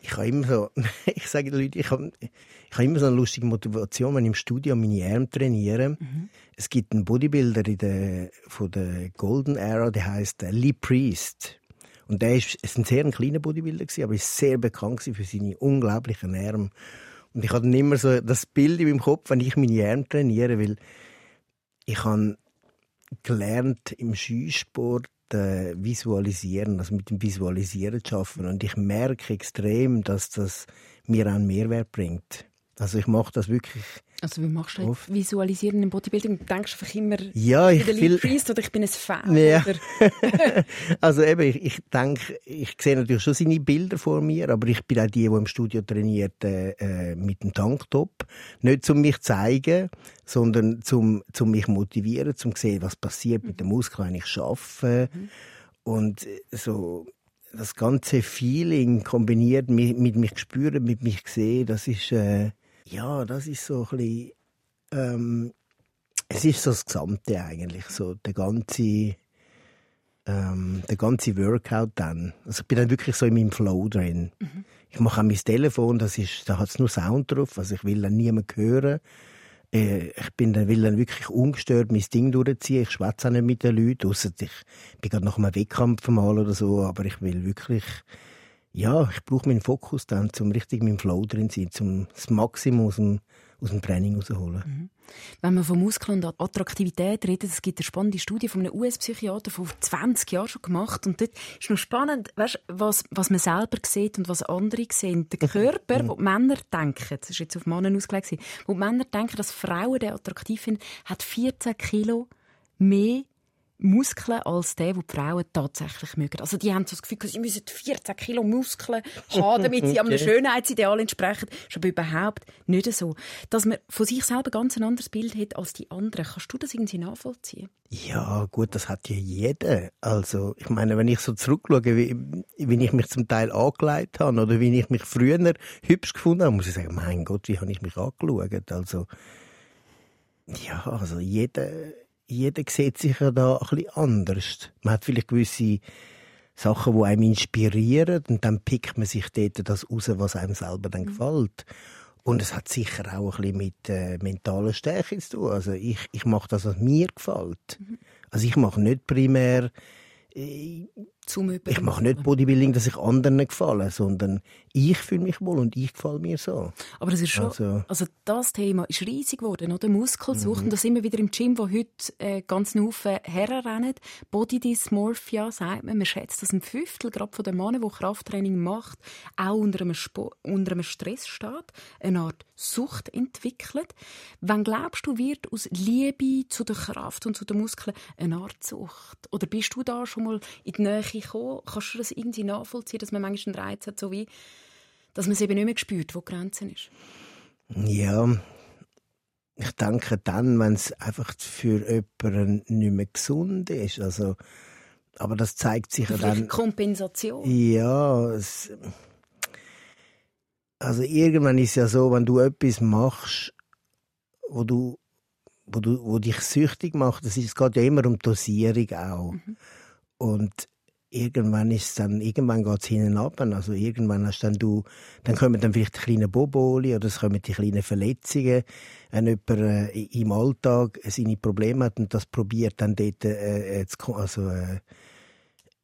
ich habe immer so, ich sage den Leuten, ich habe, ich habe immer so eine lustige Motivation, wenn ich im Studio meine Arme trainiere. Mhm. Es gibt einen Bodybuilder in der, von der Golden Era, der heißt Lee Priest. Und der ist, ist ein sehr kleiner Bodybuilder gewesen, aber ist sehr bekannt für seine unglaublichen Arme. Und ich habe dann immer so das Bild in meinem Kopf, wenn ich meine Arme trainiere, weil ich habe gelernt im Skisport äh, visualisieren, also mit dem Visualisieren zu arbeiten. Und ich merke extrem, dass das mir einen Mehrwert bringt. Also ich mache das wirklich also wie machst du Oft. Visualisieren im Bodybuilding? Du denkst einfach immer, ja, ich bin will... Priest oder ich bin ein Fan? Ja. also eben, ich, ich denke, ich sehe natürlich schon seine Bilder vor mir, aber ich bin auch die, die im Studio trainiert äh, mit dem Tanktop. Nicht um mich zu zeigen, sondern zum, zum mich motivieren, zum sehen, was passiert mhm. mit den Muskeln, wenn ich arbeite. Mhm. Und so das ganze Feeling kombiniert mit, mit mich spüren, mit mich sehen, das ist... Äh, ja, das ist so ein bisschen, ähm, es ist so das Gesamte eigentlich, so der ganze, ähm, der ganze Workout dann. Also ich bin dann wirklich so in meinem Flow drin. Mhm. Ich mache auch mein Telefon, das ist, da hat es nur Sound drauf, also ich will dann niemand hören. Äh, ich bin dann, will dann wirklich ungestört mein Ding durchziehen. Ich schwätze auch nicht mit den Leuten, ausser ich bin gerade nach einem Wettkampf mal oder so, aber ich will wirklich ja, ich brauche meinen Fokus dann, um richtig mit dem Flow drin zu sein, um das Maximum aus dem, aus dem Training rauszuholen. Mhm. Wenn man von Muskeln und Attraktivität redet, es gibt eine spannende Studie von einem US-Psychiater vor 20 Jahren schon gemacht. Und dort ist noch spannend, weißt, was, was man selber sieht und was andere sehen. Der Körper, wo die Männer denken, das ist jetzt auf Männer ausgelegt, wo Männer denken, dass Frauen den attraktiv finden, hat 14 Kilo mehr Muskeln als der, die die Frauen tatsächlich mögen. Also die haben so das Gefühl, sie müssen 14 Kilo Muskeln haben, damit sie einem Schönheitsideal entsprechen. Das ist aber überhaupt nicht so. Dass man von sich selber ganz ein anderes Bild hat als die anderen. Kannst du das irgendwie nachvollziehen? Ja, gut, das hat ja jeder. Also, ich meine, wenn ich so zurückschaue, wie, wie ich mich zum Teil angelegt habe oder wie ich mich früher hübsch gefunden habe, muss ich sagen, mein Gott, wie habe ich mich angeschaut? Also, ja, also jeder jeder sieht sich ja da ein bisschen anders. Man hat vielleicht gewisse Sachen, die einem inspirieren und dann pickt man sich dort das raus, was einem selber dann mhm. gefällt. Und es hat sicher auch ein bisschen mit äh, mentaler Stärke zu tun. Also ich, ich mache das, was mir gefällt. Mhm. Also ich mache nicht primär äh, ich mache nicht Bodybuilding, dass ich anderen gefalle, sondern ich fühle mich wohl und ich gefalle mir so. Aber das ist schon, also, also das Thema ist riesig geworden, oder? Muskelsucht. Mhm. Und das immer wieder im Gym, wo heute äh, ganz Haufen herrennen. Body Dysmorphia, sagt man. Man schätzt, dass ein Fünftel, gerade von den Männern, die Krafttraining macht, auch unter einem, Sp unter einem Stress steht. Eine Art Sucht entwickelt. Wann glaubst du, wird aus Liebe zu der Kraft und zu den Muskeln eine Art Sucht? Oder bist du da schon mal in die Nähe gekommen? Kannst du das irgendwie nachvollziehen, dass man manchmal einen Reiz hat, so wie, dass man es eben nicht mehr spürt, wo die Grenze ist? Ja, ich denke dann, wenn es einfach für jemanden nicht mehr gesund ist. Also, aber das zeigt sich ja dann. Kompensation. Ja, es, also irgendwann ist es ja so, wenn du etwas machst, wo du, wo du, wo dich süchtig macht, das ist, es geht ja immer um Dosierung auch. Mhm. Und irgendwann ist dann, irgendwann geht es hinten ab. Also irgendwann hast dann du, dann kommen dann vielleicht die kleinen Boboli oder es kommen die kleinen Verletzungen. Wenn jemand äh, im Alltag seine Probleme hat und das probiert dann dort, äh, also, äh,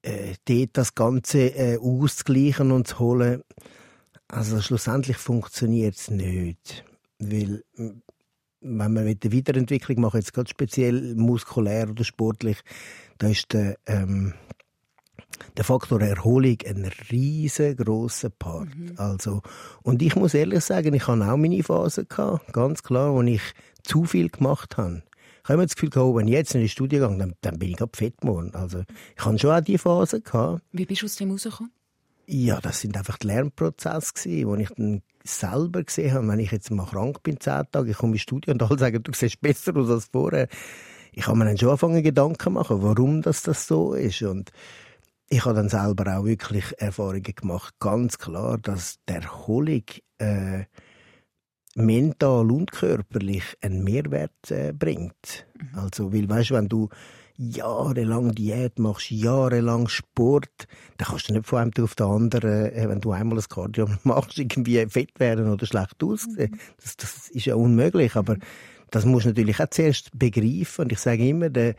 äh, dort das Ganze äh, auszugleichen und zu holen, also schlussendlich funktioniert es nicht. Weil, wenn man mit der Weiterentwicklung macht, jetzt gerade speziell muskulär oder sportlich, da ist der, ähm, der Faktor Erholung ein riesengroßer Part. Mhm. Also, und ich muss ehrlich sagen, ich hatte auch meine Phase gehabt, ganz klar, wo ich zu viel gemacht habe. Ich habe das Gefühl gehabt, wenn ich jetzt in die Studie gehe, dann, dann bin ich gerade fett geworden. Also, ich hatte schon auch diese Phase gehabt. Wie bist du aus dem rausgekommen? Ja, das sind einfach die Lernprozesse gewesen, wo ich dann selber gesehen habe, wenn ich jetzt mal krank bin, zehn Tage, ich komme ins Studio und alle sagen, du siehst besser aus als vorher. Ich habe mir dann schon angefangen, Gedanken machen, warum das, das so ist. Und ich habe dann selber auch wirklich Erfahrungen gemacht, ganz klar, dass die Erholung äh, mental und körperlich einen Mehrwert äh, bringt. Mhm. Also, weil, weißt, wenn du jahrelang Diät machst, jahrelang Sport, dann kannst du nicht von einem auf den anderen, äh, wenn du einmal ein Cardio machst, irgendwie fett werden oder schlecht aussehen. Mhm. Das, das ist ja unmöglich, aber das musst du natürlich auch zuerst begreifen. Und ich sage immer, der,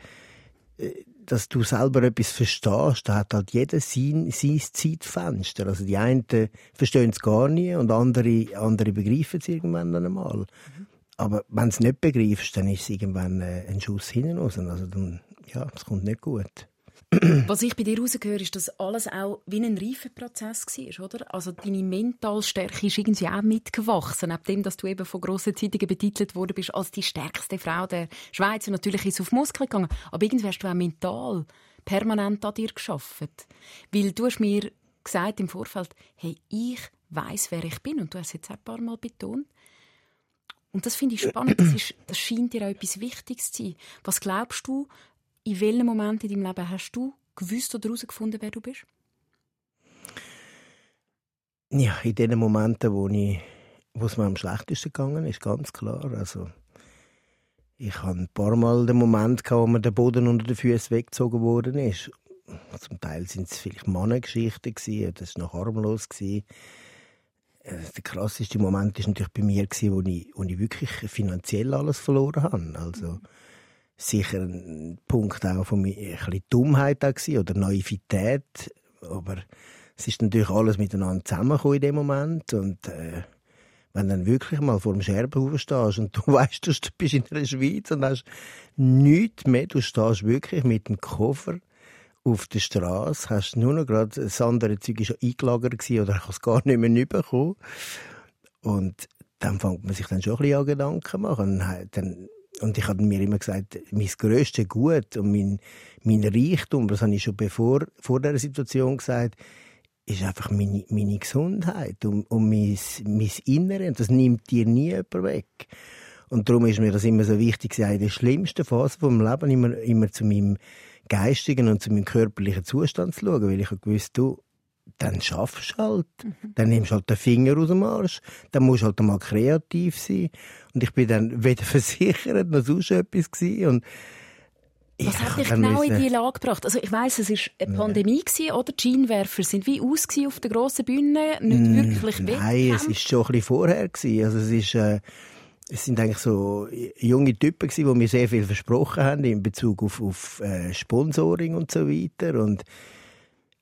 äh, dass du selber etwas verstehst, da hat halt jeder sein, sein Zeitfenster. Also die einen verstehen es gar nie und andere, andere begreifen es irgendwann dann einmal. Mhm. Aber wenn du es nicht begreifst, dann ist es irgendwann äh, ein Schuss hinten raus. Also dann, ja, es kommt nicht gut. Was ich bei dir rausgehöre, ist, dass alles auch wie ein Reifeprozess war, oder? Also deine Mentalstärke ist irgendwie auch mitgewachsen, neben dem, dass du eben von grossen Zeitungen betitelt worden bist als die stärkste Frau der Schweiz. Und natürlich ist es auf Muskeln gegangen, aber irgendwie hast du auch mental permanent an dir geschafft. Weil du hast mir gesagt im Vorfeld, hey, ich weiß, wer ich bin. Und du hast es jetzt ein paar Mal betont. Und das finde ich spannend. Das, ist, das scheint dir auch etwas Wichtiges zu sein. Was glaubst du, in welchen Momenten in deinem Leben hast du gewusst oder herausgefunden, wer du bist? Ja, in den Momenten, wo, ich, wo es mir am schlechtesten gegangen ist, ganz klar. Also, ich hatte ein paar Mal den Moment, wo mir der Boden unter den Füßen weggezogen worden ist. Zum Teil sind es vielleicht Mannengeschichten gewesen, das war noch harmlos äh, Der krasseste Moment war natürlich bei mir, wo ich, wo ich wirklich finanziell alles verloren habe. Also, sicher ein Punkt auch von mir, ein bisschen Dummheit gewesen, oder Naivität, aber es ist natürlich alles miteinander zusammengekommen in dem Moment und äh, wenn du dann wirklich mal vor dem Scherbenhaufen stehst und du weißt, du bist in der Schweiz und hast nichts mehr, du stehst wirklich mit dem Koffer auf der Straße, hast nur noch gerade das andere Zeug schon eingelagert oder hast es gar nicht mehr bekommen. Und dann fängt man sich dann schon ein bisschen an Gedanken machen. Dann, und ich habe mir immer gesagt, mein grösstes Gut und mein, mein Reichtum, das habe ich schon bevor, vor dieser Situation gesagt, ist einfach meine, meine Gesundheit und, und mein, mein Innere. Und das nimmt dir nie jemand weg. Und darum ist mir das immer so wichtig, in der schlimmsten Phase vom Leben immer, immer zu meinem geistigen und zu meinem körperlichen Zustand zu schauen, weil ich gewusst, du, dann schaffst du halt. Mhm. Dann nimmst du halt den Finger aus dem Arsch. Dann musst du halt mal kreativ sein. Und ich bin dann weder versichert noch sonst etwas gewesen. Und was ja, hat dich genau in diese Lage gebracht? Also ich weiss, es war eine Pandemie gewesen, oder? Die Scheinwerfer sind wie aus auf der grossen Bühne, nicht mm, wirklich weg. Nein, es war schon ein bisschen vorher. Gewesen. Also es ist... Äh, es sind eigentlich so junge Typen gewesen, die mir sehr viel versprochen haben in Bezug auf, auf äh, Sponsoring und so weiter und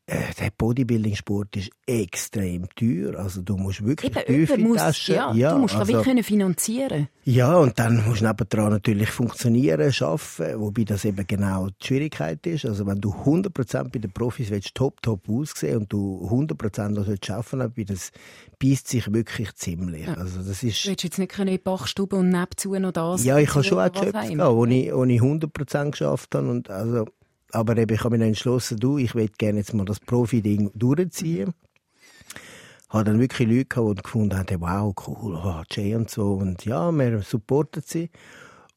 der Bodybuilding-Sport ist extrem teuer. Also du musst wirklich Eben, tief in die Tasche. Ja, ja, du musst also, wie können finanzieren. Ja, und dann musst du nebendran natürlich funktionieren, arbeiten, wobei das eben genau die Schwierigkeit ist. Also wenn du 100% bei den Profis willst, top, top aussehen und du 100% das willst schaffen willst, das beißt sich wirklich ziemlich. Ja. Also das ist... Du willst jetzt nicht in die Bachstube und nebenzu noch das? Ja, ich habe schon auch Jobs gehabt, wo ich, wo ich 100% geschafft habe und also aber eben, ich habe mich entschlossen, du, ich will gerne jetzt mal das Profi-Ding durchziehen. Ich habe dann wirklich Leute gehabt, die gefunden haben, wow, cool, oh, Jay und so. Und ja, wir supporten sie.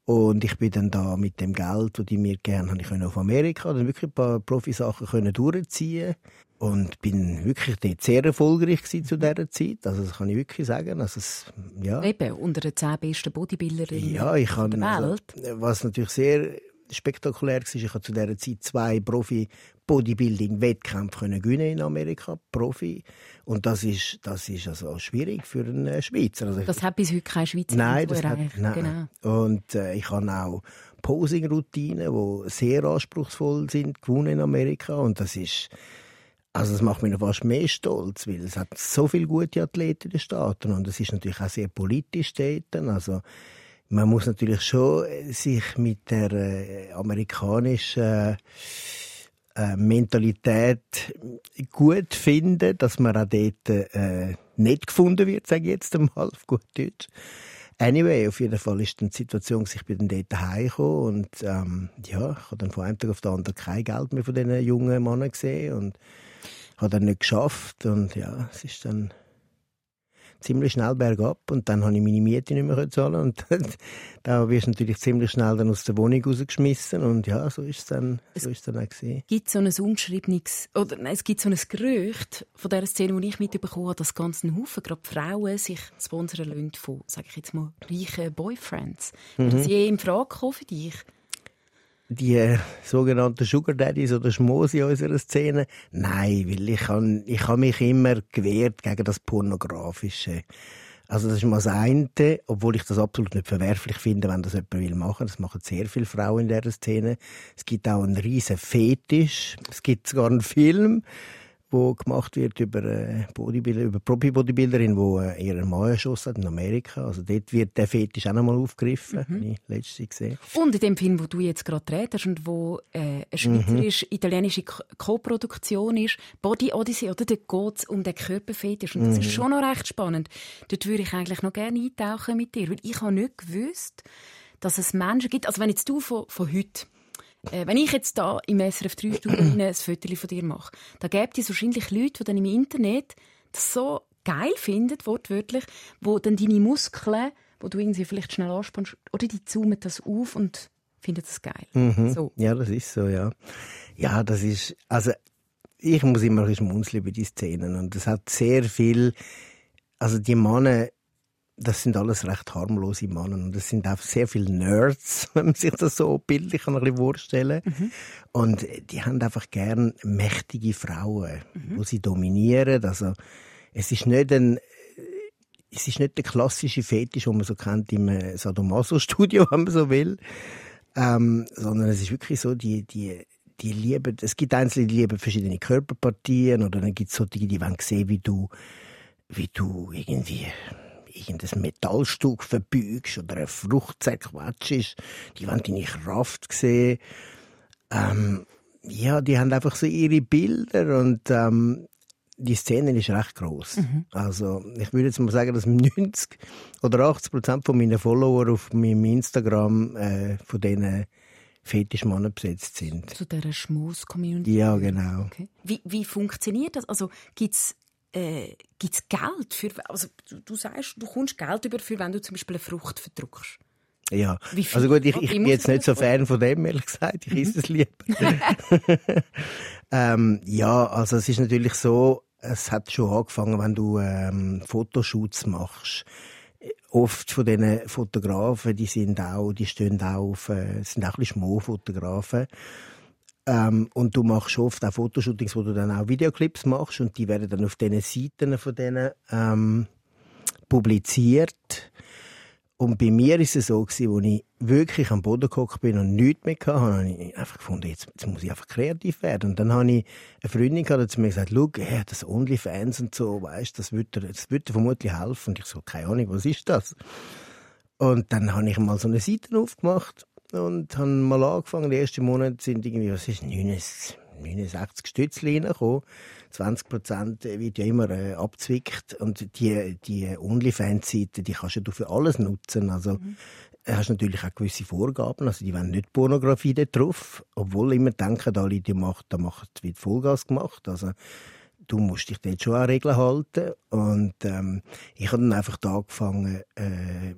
Und ich bin dann da mit dem Geld, das ich mir gerne habe, ich auf Amerika, dann wirklich ein paar Profisachen können durchziehen und bin wirklich dort sehr erfolgreich zu dieser Zeit. Also das kann ich wirklich sagen. Also es, ja. Eben, unter den zehn besten Bodybuilderinnen ja, ich kann, der Welt. Also, was natürlich sehr spektakulär war. Ich habe zu dieser Zeit zwei Profi-Bodybuilding-Wettkämpfe gewinnen in Amerika, Profi. Und das ist, das ist also schwierig für einen Schweizer. Also das hat bis heute kein Schweizer Nein, das hat, nein. Genau. Und äh, ich habe auch Posing-Routinen, die sehr anspruchsvoll sind, gewonnen in Amerika. Und das ist, also das macht mich noch fast mehr stolz, weil es hat so viele gute Athleten in den Staaten und es ist natürlich auch sehr politisch dort. Also man muss natürlich schon äh, sich mit der äh, amerikanischen äh, Mentalität gut finden, dass man auch dort äh, nicht gefunden wird, sage ich jetzt einmal auf gut Deutsch. Anyway, auf jeden Fall ist dann die Situation, ich bin dann dort heimgekommen und ähm, ja, ich habe dann von einem Tag auf den anderen kein Geld mehr von diesen jungen Männern gesehen und habe dann nicht geschafft und ja, es ist dann ziemlich schnell bergab und dann habe ich meine Miete nicht mehr zahlen und da wirst du natürlich ziemlich schnell dann aus der Wohnung rausgeschmissen und ja, so ist es dann, so ist es dann auch gewesen. Gibt so ein ungeschriebenes, oder nein, es gibt so ein Gerücht von der Szene, wo ich mitbekommen habe, dass ganz ein Haufen, gerade Frauen, sich sponsern lassen von, sage ich jetzt mal, reichen Boyfriends. Mhm. Ist das je in Frage gekommen für dich? Die äh, sogenannten Sugar Daddies oder Schmosi unserer Szene. Nein, weil ich habe ich hab mich immer gewehrt gegen das Pornografische. Also das ist mal das eine, obwohl ich das absolut nicht verwerflich finde, wenn das jemand will machen. Das machen sehr viele Frauen in dieser Szene. Es gibt auch einen riesen Fetisch. Es gibt sogar einen Film, wo gemacht wird über äh, Bodybuilder, über Profi-Bodybuilderin, die äh, ihren Mann erschossen hat in Amerika. Also dort wird der Fetisch auch nochmal aufgegriffen, mhm. habe ich letztes gesehen. Und in dem Film, wo du jetzt gerade redest und wo äh, eine mhm. schweizerisch-italienische Co-Produktion ist, Body Odyssey, oder? Dort geht es um den Körperfetisch. Und das mhm. ist schon noch recht spannend. Dort würde ich eigentlich noch gerne eintauchen mit dir, weil ich habe nicht gewusst, dass es Menschen gibt, also wenn jetzt du von, von heute äh, wenn ich jetzt da im SRF 3 Studio ein Foto von dir mache, dann gibt es wahrscheinlich Leute, die dann im Internet das so geil finden, wortwörtlich, wo dann deine Muskeln, wo du irgendwie vielleicht schnell anspannst, oder die zoomen das auf und finden das geil. Mhm. So. Ja, das ist so, ja. Ja, das ist, also ich muss immer ein bisschen schmunzeln über die Szenen und es hat sehr viel, also die Männer das sind alles recht harmlose Männer und das sind auch sehr viele Nerds, wenn man sich das so bildlich ein bisschen vorstellen mhm. Und die haben einfach gern mächtige Frauen, mhm. wo sie dominieren. Also es ist nicht ein es ist nicht der klassische Fetisch, den man so kennt im Sadomaso-Studio, wenn man so will, ähm, sondern es ist wirklich so, die, die, die lieben, es gibt Einzelne, die lieben verschiedene Körperpartien oder dann gibt es solche, die wollen sehen, wie du, wie du irgendwie irgendein Metallstück verbügst oder eine Frucht zerquetschst. Die wollen deine Kraft sehen. Ähm, ja, die haben einfach so ihre Bilder und ähm, die Szene ist recht groß. Mhm. Also ich würde jetzt mal sagen, dass 90 oder 80 Prozent von meinen Follower auf meinem Instagram äh, von diesen Fetischmannen besetzt sind. Zu dieser Schmus-Community? Ja, genau. Okay. Wie, wie funktioniert das? Also gibt es äh, gibt's Geld für, also du, du sagst, du kommst Geld über, für wenn du zum Beispiel eine Frucht verdruckst. Ja, also gut, ich, ich bin jetzt nicht so Fan von dem, ehrlich gesagt. Ich esse es lieber. ähm, ja, also es ist natürlich so, es hat schon angefangen, wenn du ähm, Fotoshoots machst. Oft von diesen Fotografen, die sind auch, die stehen auch auf, äh, sind auch ein bisschen Schmo-Fotografen. Ähm, und du machst oft auch Fotoshootings, wo du dann auch Videoclips machst und die werden dann auf diesen Seiten von denen ähm, publiziert. Und bei mir ist es so gewesen, als ich wirklich am Boden gekommen bin und nichts mehr hatte, habe ich einfach gefunden, jetzt, jetzt muss ich einfach kreativ werden. Und dann habe ich eine Freundin gehabt, die zu mir gesagt, schau, hey, das Onlyfans und so, weißt, das würde das dir vermutlich helfen. Und ich so, keine Ahnung, was ist das? Und dann habe ich mal so eine Seite aufgemacht und habe mal angefangen. Den ersten Monat sind irgendwie, was ist, 69, 69 Stützchen reingekommen. 20 Prozent wird ja immer äh, abzwickt. Und die, die OnlyFans-Seite, die kannst du für alles nutzen. Also, mhm. hast natürlich auch gewisse Vorgaben. Also, die wollen nicht Pornografie da drauf. Obwohl immer denken, alle, die macht, da macht, wird Vollgas gemacht. Also, du musst dich dort schon an Regeln halten. Und, ähm, ich habe dann einfach da angefangen, äh,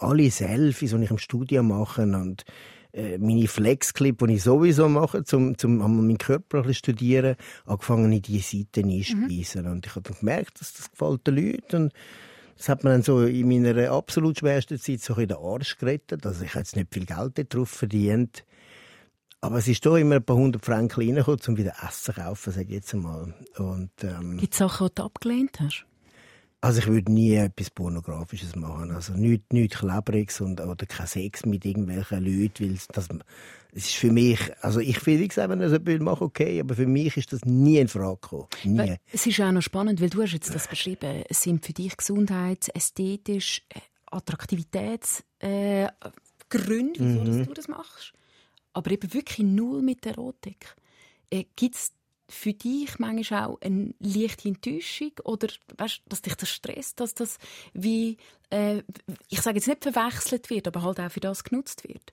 alle Selfies, die ich im Studio mache und äh, meine Flexclip, die ich sowieso mache, um, um meinen Körper ein studieren, angefangen in diese Seiten einspeisen. Mhm. Und ich habe dann gemerkt, dass das gefällt den Leuten. Und das hat mir dann so in meiner absolut schwersten Zeit so in den Arsch gerettet. Also ich habe jetzt nicht viel Geld darauf verdient. Aber es ist doch immer ein paar hundert Franken reingekommen, um wieder Essen zu kaufen, sage ich jetzt einmal. Und, ähm, Gibt es Sachen, die du abgelehnt hast? Also ich würde nie etwas Pornografisches machen. Also nichts, nichts Klebriges und, oder kein Sex mit irgendwelchen Leuten, weil das, das ist für mich, also ich finde, ich wenn er so ein mache, okay, aber für mich ist das nie in Frage gekommen. Nie. Es ist auch noch spannend, weil du hast jetzt das beschrieben, es sind für dich Gesundheits-, ästhetisch, äh, Attraktivitätsgründe, äh, Gründe, wieso mhm. du das machst. Aber eben wirklich null mit Erotik. Äh, Gibt es für dich manchmal auch eine leichte Enttäuschung oder weißt, dass dich das stresst, dass das wie, äh, ich sage jetzt nicht verwechselt wird, aber halt auch für das genutzt wird?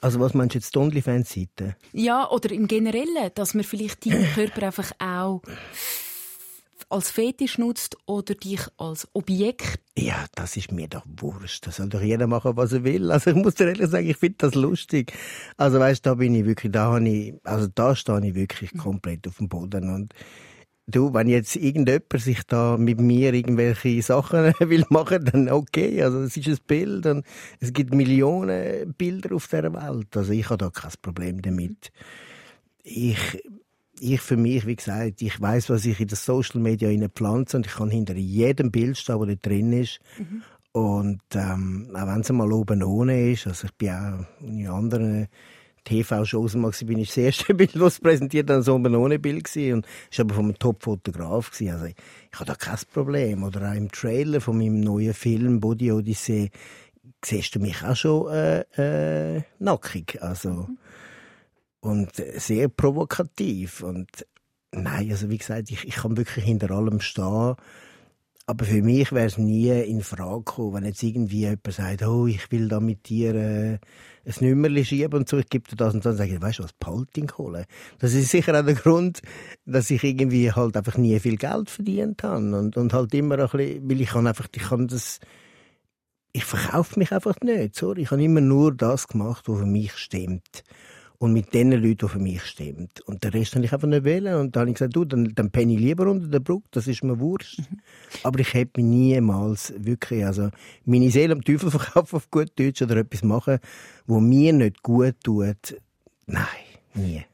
Also was meinst du jetzt, die OnlyFans-Seite? Ja, oder im Generellen, dass man vielleicht deinen Körper einfach auch als Fetisch nutzt oder dich als Objekt? Ja, das ist mir doch wurscht. Das soll doch jeder machen, was er will. Also ich muss dir ehrlich sagen, ich finde das lustig. Also weißt, da bin ich wirklich, da habe ich, also da stehe ich wirklich komplett auf dem Boden und Du, wenn jetzt irgendjemand sich da mit mir irgendwelche Sachen will machen, dann okay. Also es ist ein Bild und es gibt Millionen Bilder auf der Welt. Also ich habe da kein Problem damit. Ich ich für mich, wie gesagt, ich weiß, was ich in den Social Media pflanze und ich kann hinter jedem Bild stehen, das da drin ist. Mhm. Und ähm, auch wenn es mal oben ohne ist, also ich bin auch in anderen TV-Shows mal bin ich das erste Bild, das präsentiert dann so ein ohne Bild gewesen. und ist aber einem Top-Fotograf Also ich, ich habe da kein Problem. Oder auch im Trailer von meinem neuen Film Body Odyssey siehst du mich auch schon äh, äh, nackig. Also mhm und sehr provokativ. Und nein, also wie gesagt, ich, ich kann wirklich hinter allem stehen. Aber für mich wäre es nie in Frage gekommen, wenn jetzt irgendwie jemand sagt, oh, ich will da mit dir äh, ein Nummerli schieben und so, ich gebe dir das und dann sage ich, weißt du was, Palting holen. Das ist sicher auch der Grund, dass ich irgendwie halt einfach nie viel Geld verdient habe und, und halt immer ein bisschen, weil ich kann einfach, ich kann das, ich verkaufe mich einfach nicht, sorry. Ich habe immer nur das gemacht, was für mich stimmt und mit den Leuten, die für mich stimmen. Und den Rest habe ich einfach nicht wählen. Und dann habe ich gesagt, du, dann, dann penne ich lieber unter der Brücke, das ist mir wurscht. Mhm. Aber ich hätte mich niemals wirklich, also meine Seele am Teufel verkaufen auf gut Deutsch oder etwas machen, wo mir nicht gut tut. Nein, nie.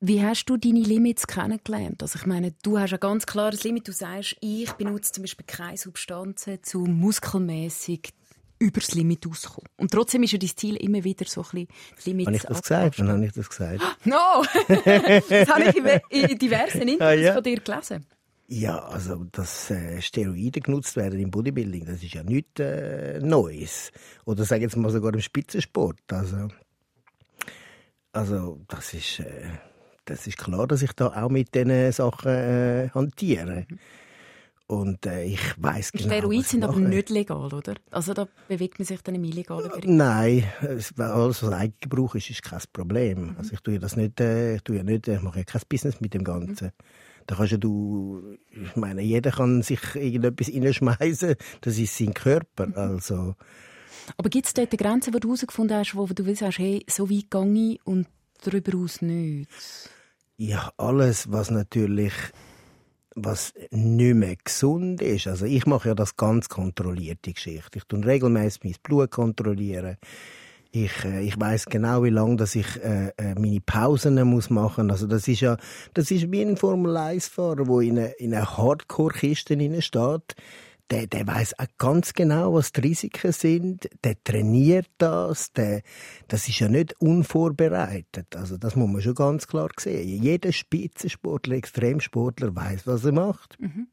Wie hast du deine Limits kennengelernt? Also ich meine, du hast ein ganz klares Limit. Du sagst, ich benutze zum Beispiel keine Substanzen zu muskelmäßig übers Limit auskommen. Und trotzdem ist ja dein Ziel immer wieder so ein bisschen das Limit Habe ich das gesagt? Wann habe ich das gesagt? No! das habe ich in diversen Interviews ah, ja. von dir gelesen. Ja, also dass äh, Steroide genutzt werden im Bodybuilding, das ist ja nichts äh, Neues. Oder sage jetzt mal sogar im Spitzensport. Also, also das ist, äh, das ist klar, dass ich da auch mit diesen Sachen äh, hantiere. Mhm. Und äh, ich weiß genau. Steroide sind aber nicht legal, oder? Also da bewegt man sich dann im illegalen Bereich. Nein, alles was Eigengebrauch ist, ist kein Problem. Mhm. Also ich tue das nicht, äh, ich tue ja nicht, ich mache ja kein Business mit dem Ganzen. Mhm. Da kannst ja du, ich meine, jeder kann sich irgendetwas reinschmeißen. Das ist sein Körper, mhm. also. Aber gibt es dort Grenzen, die du herausgefunden hast, wo du willst, hey, so weit gehe ich und darüber aus nicht? Ja, alles, was natürlich was nicht mehr gesund ist. Also ich mache ja das ganz kontrollierte Geschichte. Ich tue regelmäßig mein Blut kontrollieren. Ich, äh, ich weiß genau, wie lange dass ich äh, äh, meine Pausen muss machen. Also das ist ja, das ist wie ein Formel 1 Fahrer, wo in einer eine Hardcore-Kiste steht der, der weiß auch ganz genau, was die Risiken sind. Der trainiert das. Der, das ist ja nicht unvorbereitet. Also das muss man schon ganz klar sehen. Jeder Spitzensportler, Extremsportler weiß, was er macht. Mhm.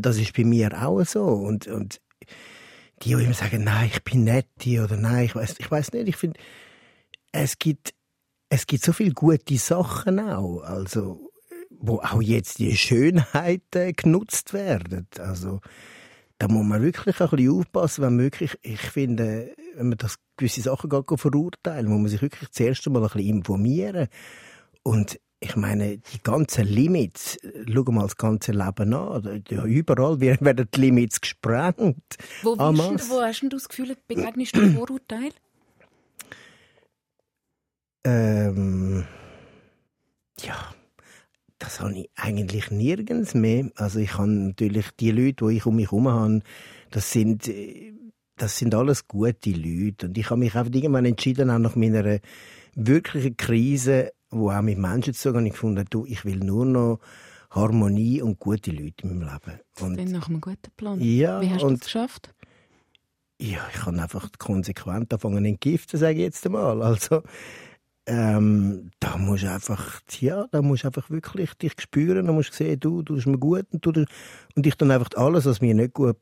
Das ist bei mir auch so. Und, und die, die immer sagen, nein, ich bin nett oder nein, ich weiß, ich weiß nicht. Ich finde, es gibt, es gibt so viele gute Sachen auch. Also wo auch jetzt die Schönheiten genutzt werden. Also da muss man wirklich ein bisschen aufpassen, wenn möglich. Ich finde, wenn man das gewisse Sachen gar verurteilen, muss man sich wirklich zuerst einmal ein bisschen informieren. Und ich meine, die ganzen Limits, schau mal das ganze Leben an. Ja, überall werden die Limits gesprengt. Wo, du, wo hast du das Gefühl, begegnest du Vorurteil? Ähm, ja, das habe ich eigentlich nirgends mehr. Also ich habe natürlich die Leute, die ich um mich herum habe, das sind, das sind alles gute Leute. Und ich habe mich einfach irgendwann entschieden, auch nach meiner wirklichen Krise, wo auch mit Menschen zu tun, ich gefunden, du, ich will nur noch Harmonie und gute Leute in meinem Leben. Und das nach einem guten Plan. Ja, Wie hast du das geschafft? Ja, ich habe einfach konsequent angefangen entgiften, sage ich jetzt einmal. Also, ähm, da musst du einfach, ja, da musst du einfach wirklich dich spüren, da musst du sehen, du, du tust mir gut und, du, und ich dann einfach alles, was mir nicht gut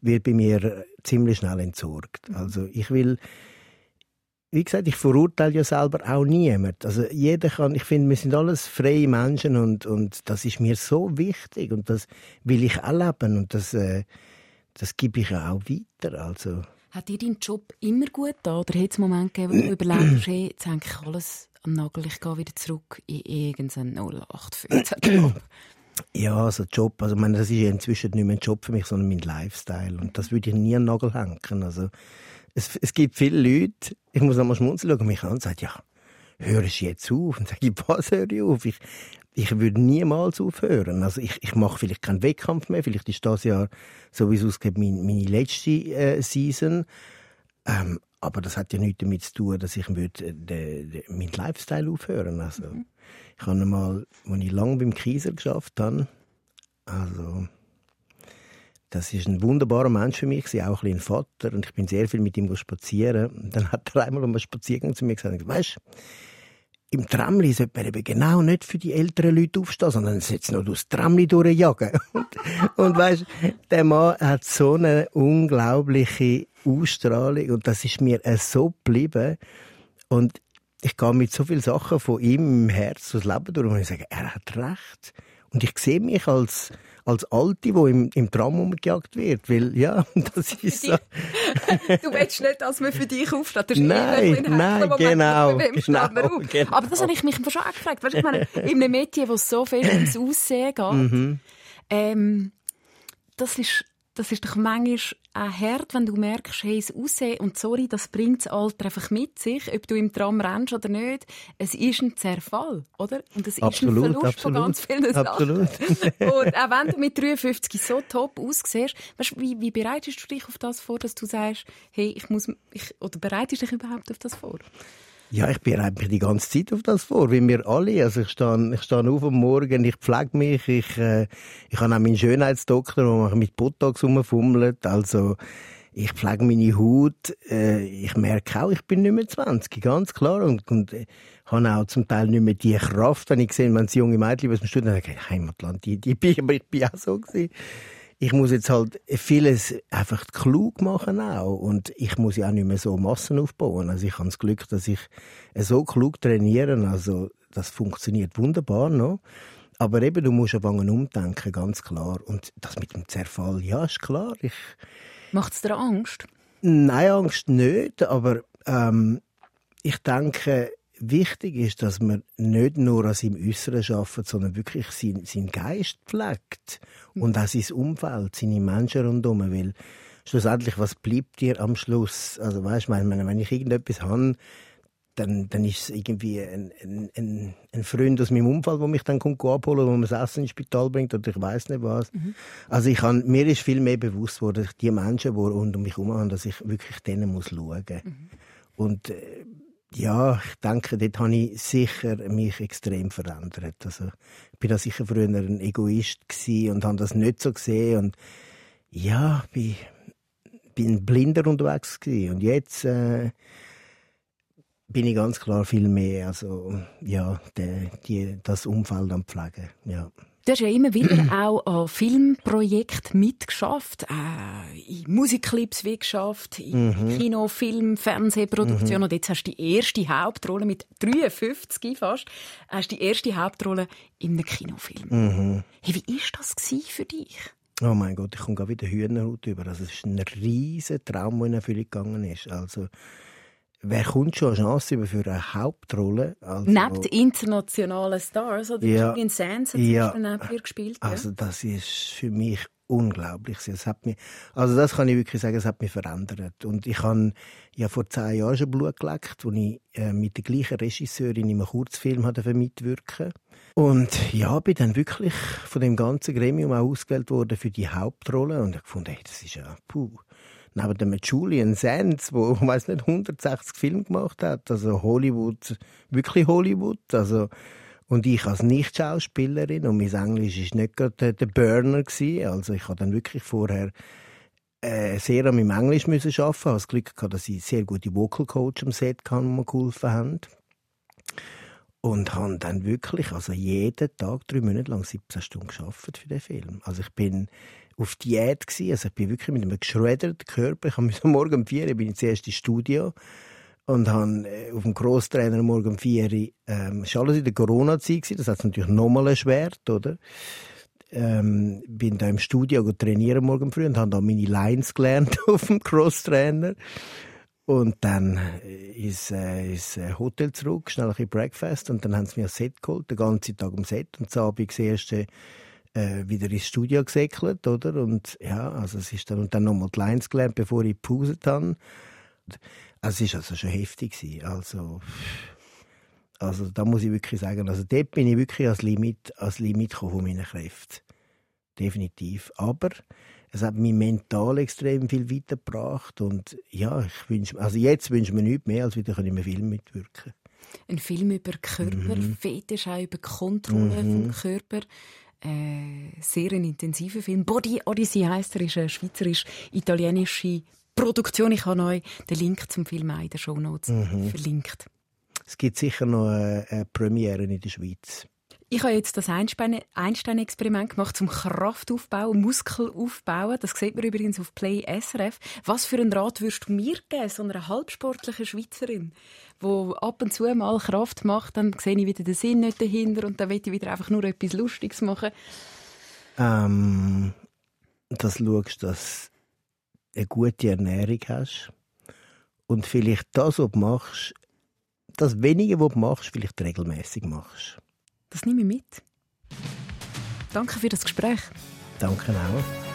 wird bei mir ziemlich schnell entsorgt. Mhm. Also ich will, wie gesagt, ich verurteile ja selber auch niemand. Also jeder kann, ich finde, wir sind alles freie Menschen und, und das ist mir so wichtig und das will ich auch leben und das, äh, das gebe ich auch weiter. Also hat dir dein Job immer gut da oder hat es Momente gegeben, wo du überlegst, hey, jetzt hänge ich alles am Nagel, ich gehe wieder zurück in irgendeinen 0815 Ja, also Job, also ich meine, das ist ja inzwischen nicht mehr ein Job für mich, sondern mein Lifestyle und das würde ich nie an den Nagel hängen. Also es, es gibt viele Leute, ich muss einmal schmunzeln, schauen mich an und sagen, ja, hörst du jetzt auf? Und sage ich, was höre ich auf? Ich, ich würde niemals aufhören. Also ich, ich mache vielleicht keinen Wettkampf mehr. Vielleicht ist das Jahr, so wie es ausgeht, meine, meine letzte äh, Season. Ähm, aber das hat ja nichts damit zu tun, dass ich würde, äh, de, de, meinen Lifestyle aufhören Also mhm. ich habe einmal, als ich lange beim Kaiser geschafft habe, also das ist ein wunderbarer Mensch für mich, auch ein, ein Vater und ich bin sehr viel mit ihm spazieren. Und dann hat er einmal am Spaziergang zu mir gesagt, weißt im Tramli sollte man eben genau nicht für die älteren Leute aufstehen, sondern jetzt noch durchs Tramli durchjagen. Und, und weißt, der Mann hat so eine unglaubliche Ausstrahlung und das ist mir so geblieben. Und ich gehe mit so vielen Sachen von ihm im Herz durchs Leben durch und ich sage, er hat recht. Und ich sehe mich als, als Alte, die im, im Tram umgejagt wird. Weil, ja, das ist so. du willst nicht, dass man für dich aufsteht. nein, nein, genau, genau, genau, Aber das habe ich mich schon auch gefragt. Weißt, ich meine, in einem Mädchen, wo es so viel ums Aussehen geht, mhm. ähm, das ist das ist doch manchmal auch hart, wenn du merkst, hey, das Aussehen und sorry, das bringt das Alter einfach mit sich, ob du im Tram rennst oder nicht. Es ist ein Zerfall, oder? Und es absolut, ist ein Verlust absolut, von ganz vielen absolut. Sachen. und auch wenn du mit 53 so top aussiehst, weißt, wie, wie bereitest du dich auf das vor, dass du sagst, hey, ich muss, ich, oder bereitest du dich überhaupt auf das vor? Ja, ich bereite mich die ganze Zeit auf das vor, wie wir alle. Also ich stehe, ich stehe auf am Morgen, ich pflege mich, ich, äh, ich habe auch meinen Schönheitsdoktor, der mich mit Botox rumfummelt. Also ich pflege meine Haut. Äh, ich merke auch, ich bin nicht mehr 20, ganz klar. Und, und äh, habe auch zum Teil nicht mehr die Kraft, wenn ich sehe, wenn es junge Mädchen aus dem Studium denke, Heimatland, die, die bin, aber ich bin auch so gewesen. Ich muss jetzt halt vieles einfach klug machen auch. Und ich muss ja auch nicht mehr so Massen aufbauen. Also ich habe das Glück, dass ich so klug trainiere. Also das funktioniert wunderbar noch. Aber eben, du musst anfangen umdenken, ganz klar. Und das mit dem Zerfall, ja, ist klar. Ich, Macht es dir Angst? Nein, Angst nicht. Aber ähm, ich denke, wichtig ist, dass man nicht nur an seinem Äußeren arbeitet, sondern wirklich seinen, seinen Geist pflegt. Und auch sein Umfeld, seine Menschen rundherum. Weil schlussendlich, was bleibt dir am Schluss? Also weißt du, wenn ich irgendetwas habe, dann, dann ist es irgendwie ein, ein, ein, Freund aus meinem Umfeld, der mich dann kommt abholen, wo man das Essen ins Spital bringt oder ich weiß nicht was. Mhm. Also ich kann, mir ist viel mehr bewusst geworden, die Menschen, die rund um mich herum haben, dass ich wirklich denen muss schauen. Mhm. Und äh, ja, ich denke, dort habe ich sicher mich extrem verändert. Also ich bin da sicher früher ein Egoist und habe das nicht so gesehen und ja, bin, bin blinder unterwegs gewesen. und jetzt äh, bin ich ganz klar viel mehr, also ja, die, die, das Umfeld am Pflegen, ja. Du hast ja immer wieder auch an Filmprojekten mitgeschafft, äh, in Musikclips wie geschafft, in mhm. Kino, Film, Fernsehproduktion mhm. und jetzt hast du die erste Hauptrolle mit 53 fast, hast die erste Hauptrolle in einem Kinofilm. Mhm. Hey, wie war das für dich? Oh mein Gott, ich komme gerade wieder Hühnerhaut über. Also es ist ein riesiger Traum, der in Erfüllung gegangen ist. Also Wer kommt schon eine Chance für eine Hauptrolle? Also, Neben internationalen Stars oder ja, Julian Sands hat ja, neben ihr gespielt. Ja? Also das ist für mich unglaublich. Es hat mich, also das kann ich wirklich sagen, es hat mich verändert. Und ich habe ja vor zehn Jahren schon Blut geleckt, wo ich äh, mit der gleichen Regisseurin in einem Kurzfilm hatte mitwirken Und ja, bin dann wirklich von dem ganzen Gremium auch ausgewählt worden für die Hauptrolle und ich fand, hey, das ist ja puh neben dem Julian Sands, wo weiß nicht 160 Filme gemacht hat, also Hollywood, wirklich Hollywood, also und ich als Nicht-Schauspielerin und mein Englisch ist nicht gerade der Burner gewesen, also ich habe dann wirklich vorher äh, sehr an meinem Englisch müssen arbeiten. Ich habe das Glück gehabt, dass ich sehr gute Vocal Coach am Set kann, die mir geholfen haben. Und habe dann wirklich, also jeden Tag, drei Monate lang, 17 Stunden geschafft für den Film. Also ich bin auf Diät gewesen. Also ich bin wirklich mit einem geschredderten Körper. Ich habe morgen um vier bin ich zuerst ins Studio und habe äh, auf dem Crosstrainer morgen um vier ähm, ist alles in der Corona-Zeit Das hat natürlich nochmal erschwert, oder? Ähm, bin da im Studio trainieren morgen früh und habe da meine Lines gelernt auf dem Crosstrainer. Und dann ist äh, ins äh, Hotel zurück, schnell ein bisschen Breakfast und dann haben sie mir ein Set geholt, den ganzen Tag am Set und ich das erste äh, wieder ins Studio gesäckelt, oder? Und ja, also es ist dann, und dann nochmal die Lines gelernt, bevor ich gepauset habe. Also es war also schon heftig. Gewesen. Also, also da muss ich wirklich sagen, also dort bin ich wirklich als Limit, als Limit von meinen Kräften. Definitiv. Aber es hat mich mental extrem viel weitergebracht und ja, ich wünsche, also jetzt wünsche ich mir nichts mehr, als wieder in einem Film mitwirken. Ein Film über Körper, mhm. Fetisch auch über Kontrolle mhm. vom Körper äh, sehr ein intensiver Film. Body Odyssey heißt er, ist eine schweizerisch-italienische Produktion. Ich habe euch den Link zum Film auch in den Shownotes mhm. verlinkt. Es gibt sicher noch eine Premiere in der Schweiz. Ich habe jetzt das Einstein-Experiment gemacht zum Kraftaufbau, Muskelaufbauen. Das sieht man übrigens auf Play SRF. Was für einen Rat würdest du mir geben, so einer halbsportlichen Schweizerin, die ab und zu mal Kraft macht, dann sehe ich wieder den Sinn nicht dahinter und dann will ich wieder einfach nur etwas Lustiges machen? Ähm, dass du schaust, dass du eine gute Ernährung hast und vielleicht das, was du machst, das Wenige, was du machst, vielleicht regelmäßig machst. Das nehme ich mit. Danke für das Gespräch. Danke auch.